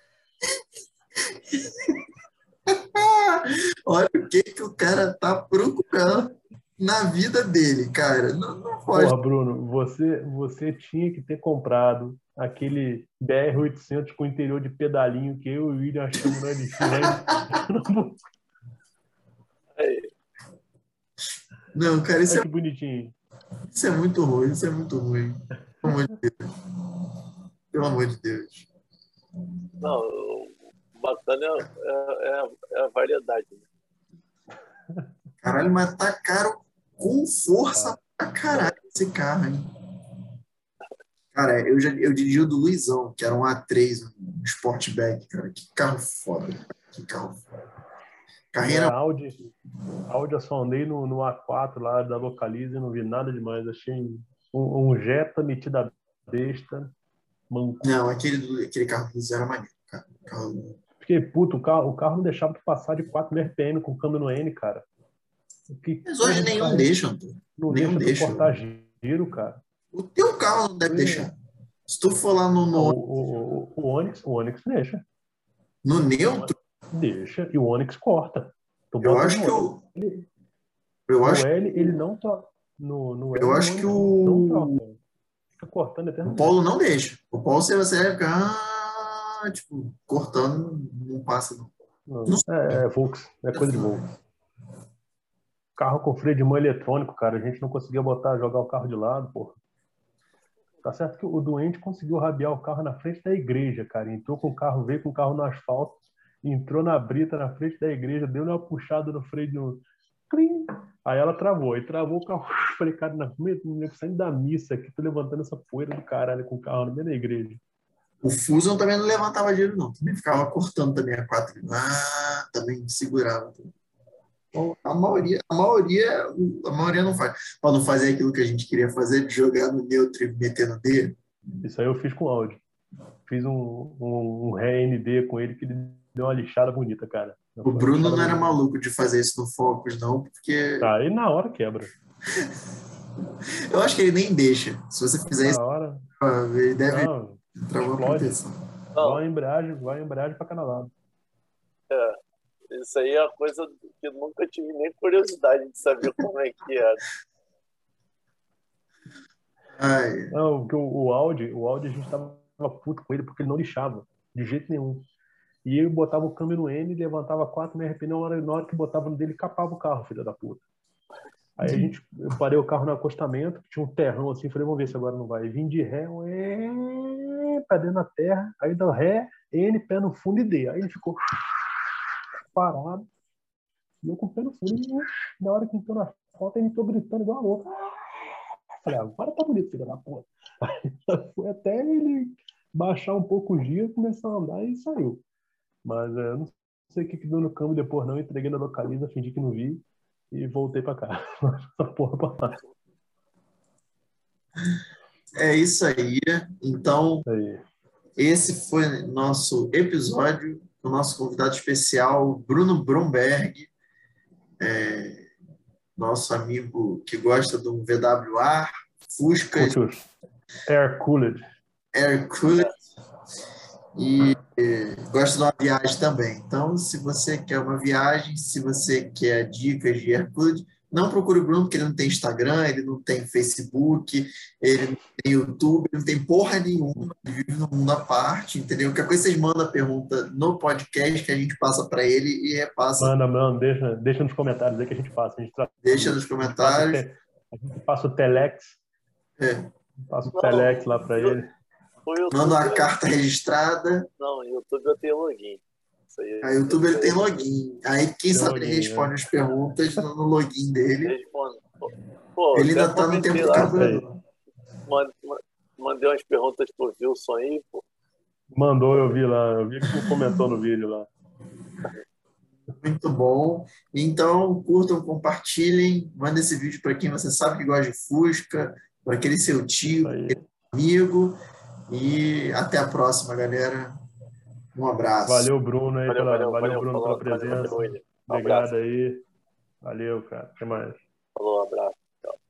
olha o que, que o cara tá procurando na vida dele, cara. Não, não pode. Porra, Bruno, você, você tinha que ter comprado aquele BR-800 com interior de pedalinho que eu e o William achamos na LX. Né? Não, cara, isso Olha é, que bonitinho. isso é muito ruim, isso é muito ruim. Pelo amor de Deus. Pelo amor de Deus. Não, o bacana é, é, é, é a variedade. Né? Caralho, mas tá caro com força pra caralho esse carro, hein? Cara, eu, já, eu dirigi o do Luizão, que era um A3, um Sportback, cara. Que carro foda. Que carro foda. Carreira. A Audi, a Audi eu só andei no, no A4 lá da Localiza e não vi nada demais. Achei um, um Jetta metido a besta. Manco. Não, aquele, aquele carro do zero maneiro, cara. Carro... Fiquei puto, o carro, o carro não deixava de passar de 4 RPM com câmbio no N, cara. Que, Mas hoje nenhum deixa, Antônio. Não nenhum deixa, deixa cortar giro, cara. O teu carro não deve deixar. Se tu for lá no. no... O, o, o, Onix, o Onix deixa. No neutro? Deixa. E o Onix corta. eu acho que o. Ele, eu acho. L, ele não tá. No, no eu L, acho que o. Fica cortando O Paulo não deixa. O Paulo você vai ficar. Tipo, cortando, não passa. Não. Não, é, é Volks. É coisa de Volks carro com freio de mão eletrônico, cara. A gente não conseguia botar, jogar o carro de lado, porra. Tá certo que o doente conseguiu rabiar o carro na frente da igreja, cara. Entrou com o carro, veio com o carro no asfalto, entrou na brita na frente da igreja, deu uma puxada no freio de um. Clim! Aí ela travou, aí travou o carro. Falei, cara, na saindo da missa aqui, tô levantando essa poeira do caralho com o carro no meio da igreja. O Fusion também não levantava dinheiro, não. Também ficava cortando também a quatro. Ah, também segurava. Também. Então, a maioria, a maioria, a maioria não faz. Para não fazer aquilo que a gente queria fazer, de jogar no neutro e meter no D. Isso aí eu fiz com áudio. Fiz um, um, um Ré ND com ele que ele deu uma lixada bonita, cara. O Bruno não era maluco de fazer isso no Focus, não, porque. Tá, aí na hora quebra. eu acho que ele nem deixa. Se você fizer na isso, hora... ele deve não, entrar uma proteção. Vai embreagem, vai embreagem para cada lado. É. Isso aí é uma coisa que eu nunca tive nem curiosidade de saber como é que era. Ai. Não, porque o, o Audi, o Audi a gente tava puto com ele porque ele não lixava, de jeito nenhum. E eu botava o câmbio no N, levantava 4 no RP, na hora, na hora que botava no dele, capava o carro, filho da puta. Aí a gente, eu parei o carro no acostamento, tinha um terrão assim, falei, vamos ver se agora não vai. Vim de ré, pra dentro da terra, aí deu ré, N, pé no fundo e D. Aí ele ficou parado. E eu com o pé no fundo, e na hora que entrou na foto, ele entrou gritando igual a louca. Falei, ah, agora tá bonito, filho da porra. Foi até ele baixar um pouco o giro, começar a andar e saiu. Mas é, não sei o que, que deu no câmbio depois, não. Entreguei na localiza, fingi que não vi e voltei pra cá. Essa porra pra lá. É isso aí. Então, aí. esse foi nosso episódio o nosso convidado especial, Bruno Bromberg, é, nosso amigo que gosta do VWA, Fusca. Air Cooled. Air Cooled. E gosta de uma viagem também. Então, se você quer uma viagem, se você quer dicas de Air Cooled, não procure o Bruno, porque ele não tem Instagram, ele não tem Facebook, ele não tem YouTube, ele não tem porra nenhuma, ele vive num mundo à parte, entendeu? Qualquer coisa vocês mandam a pergunta no podcast que a gente passa para ele e repassa. Manda, manda, deixa, deixa nos comentários aí que a gente passa. A gente deixa nos comentários. A gente passa o Telex. É. Passa o Telex lá para ele. Manda uma carta registrada. Não, YouTube eu tenho login. Aí, a YouTube ele tem login. Aí quem tem sabe login, ele responde né? as perguntas no, login dele. Pô, ele ainda tá no tempo do. Mandei umas perguntas pro Wilson aí, pô. Mandou, eu vi lá. Eu vi que tu comentou no vídeo lá. Muito bom. Então, curtam, compartilhem, mandem esse vídeo para quem você sabe que gosta de Fusca, para aquele seu tio, aquele amigo. E até a próxima, galera. Um abraço. Valeu, Bruno, aí Valeu, pela, valeu, valeu, Bruno, falou, pela valeu, presença. valeu. Um Obrigado abraço. aí. Valeu, cara. Até mais. Falou, abraço.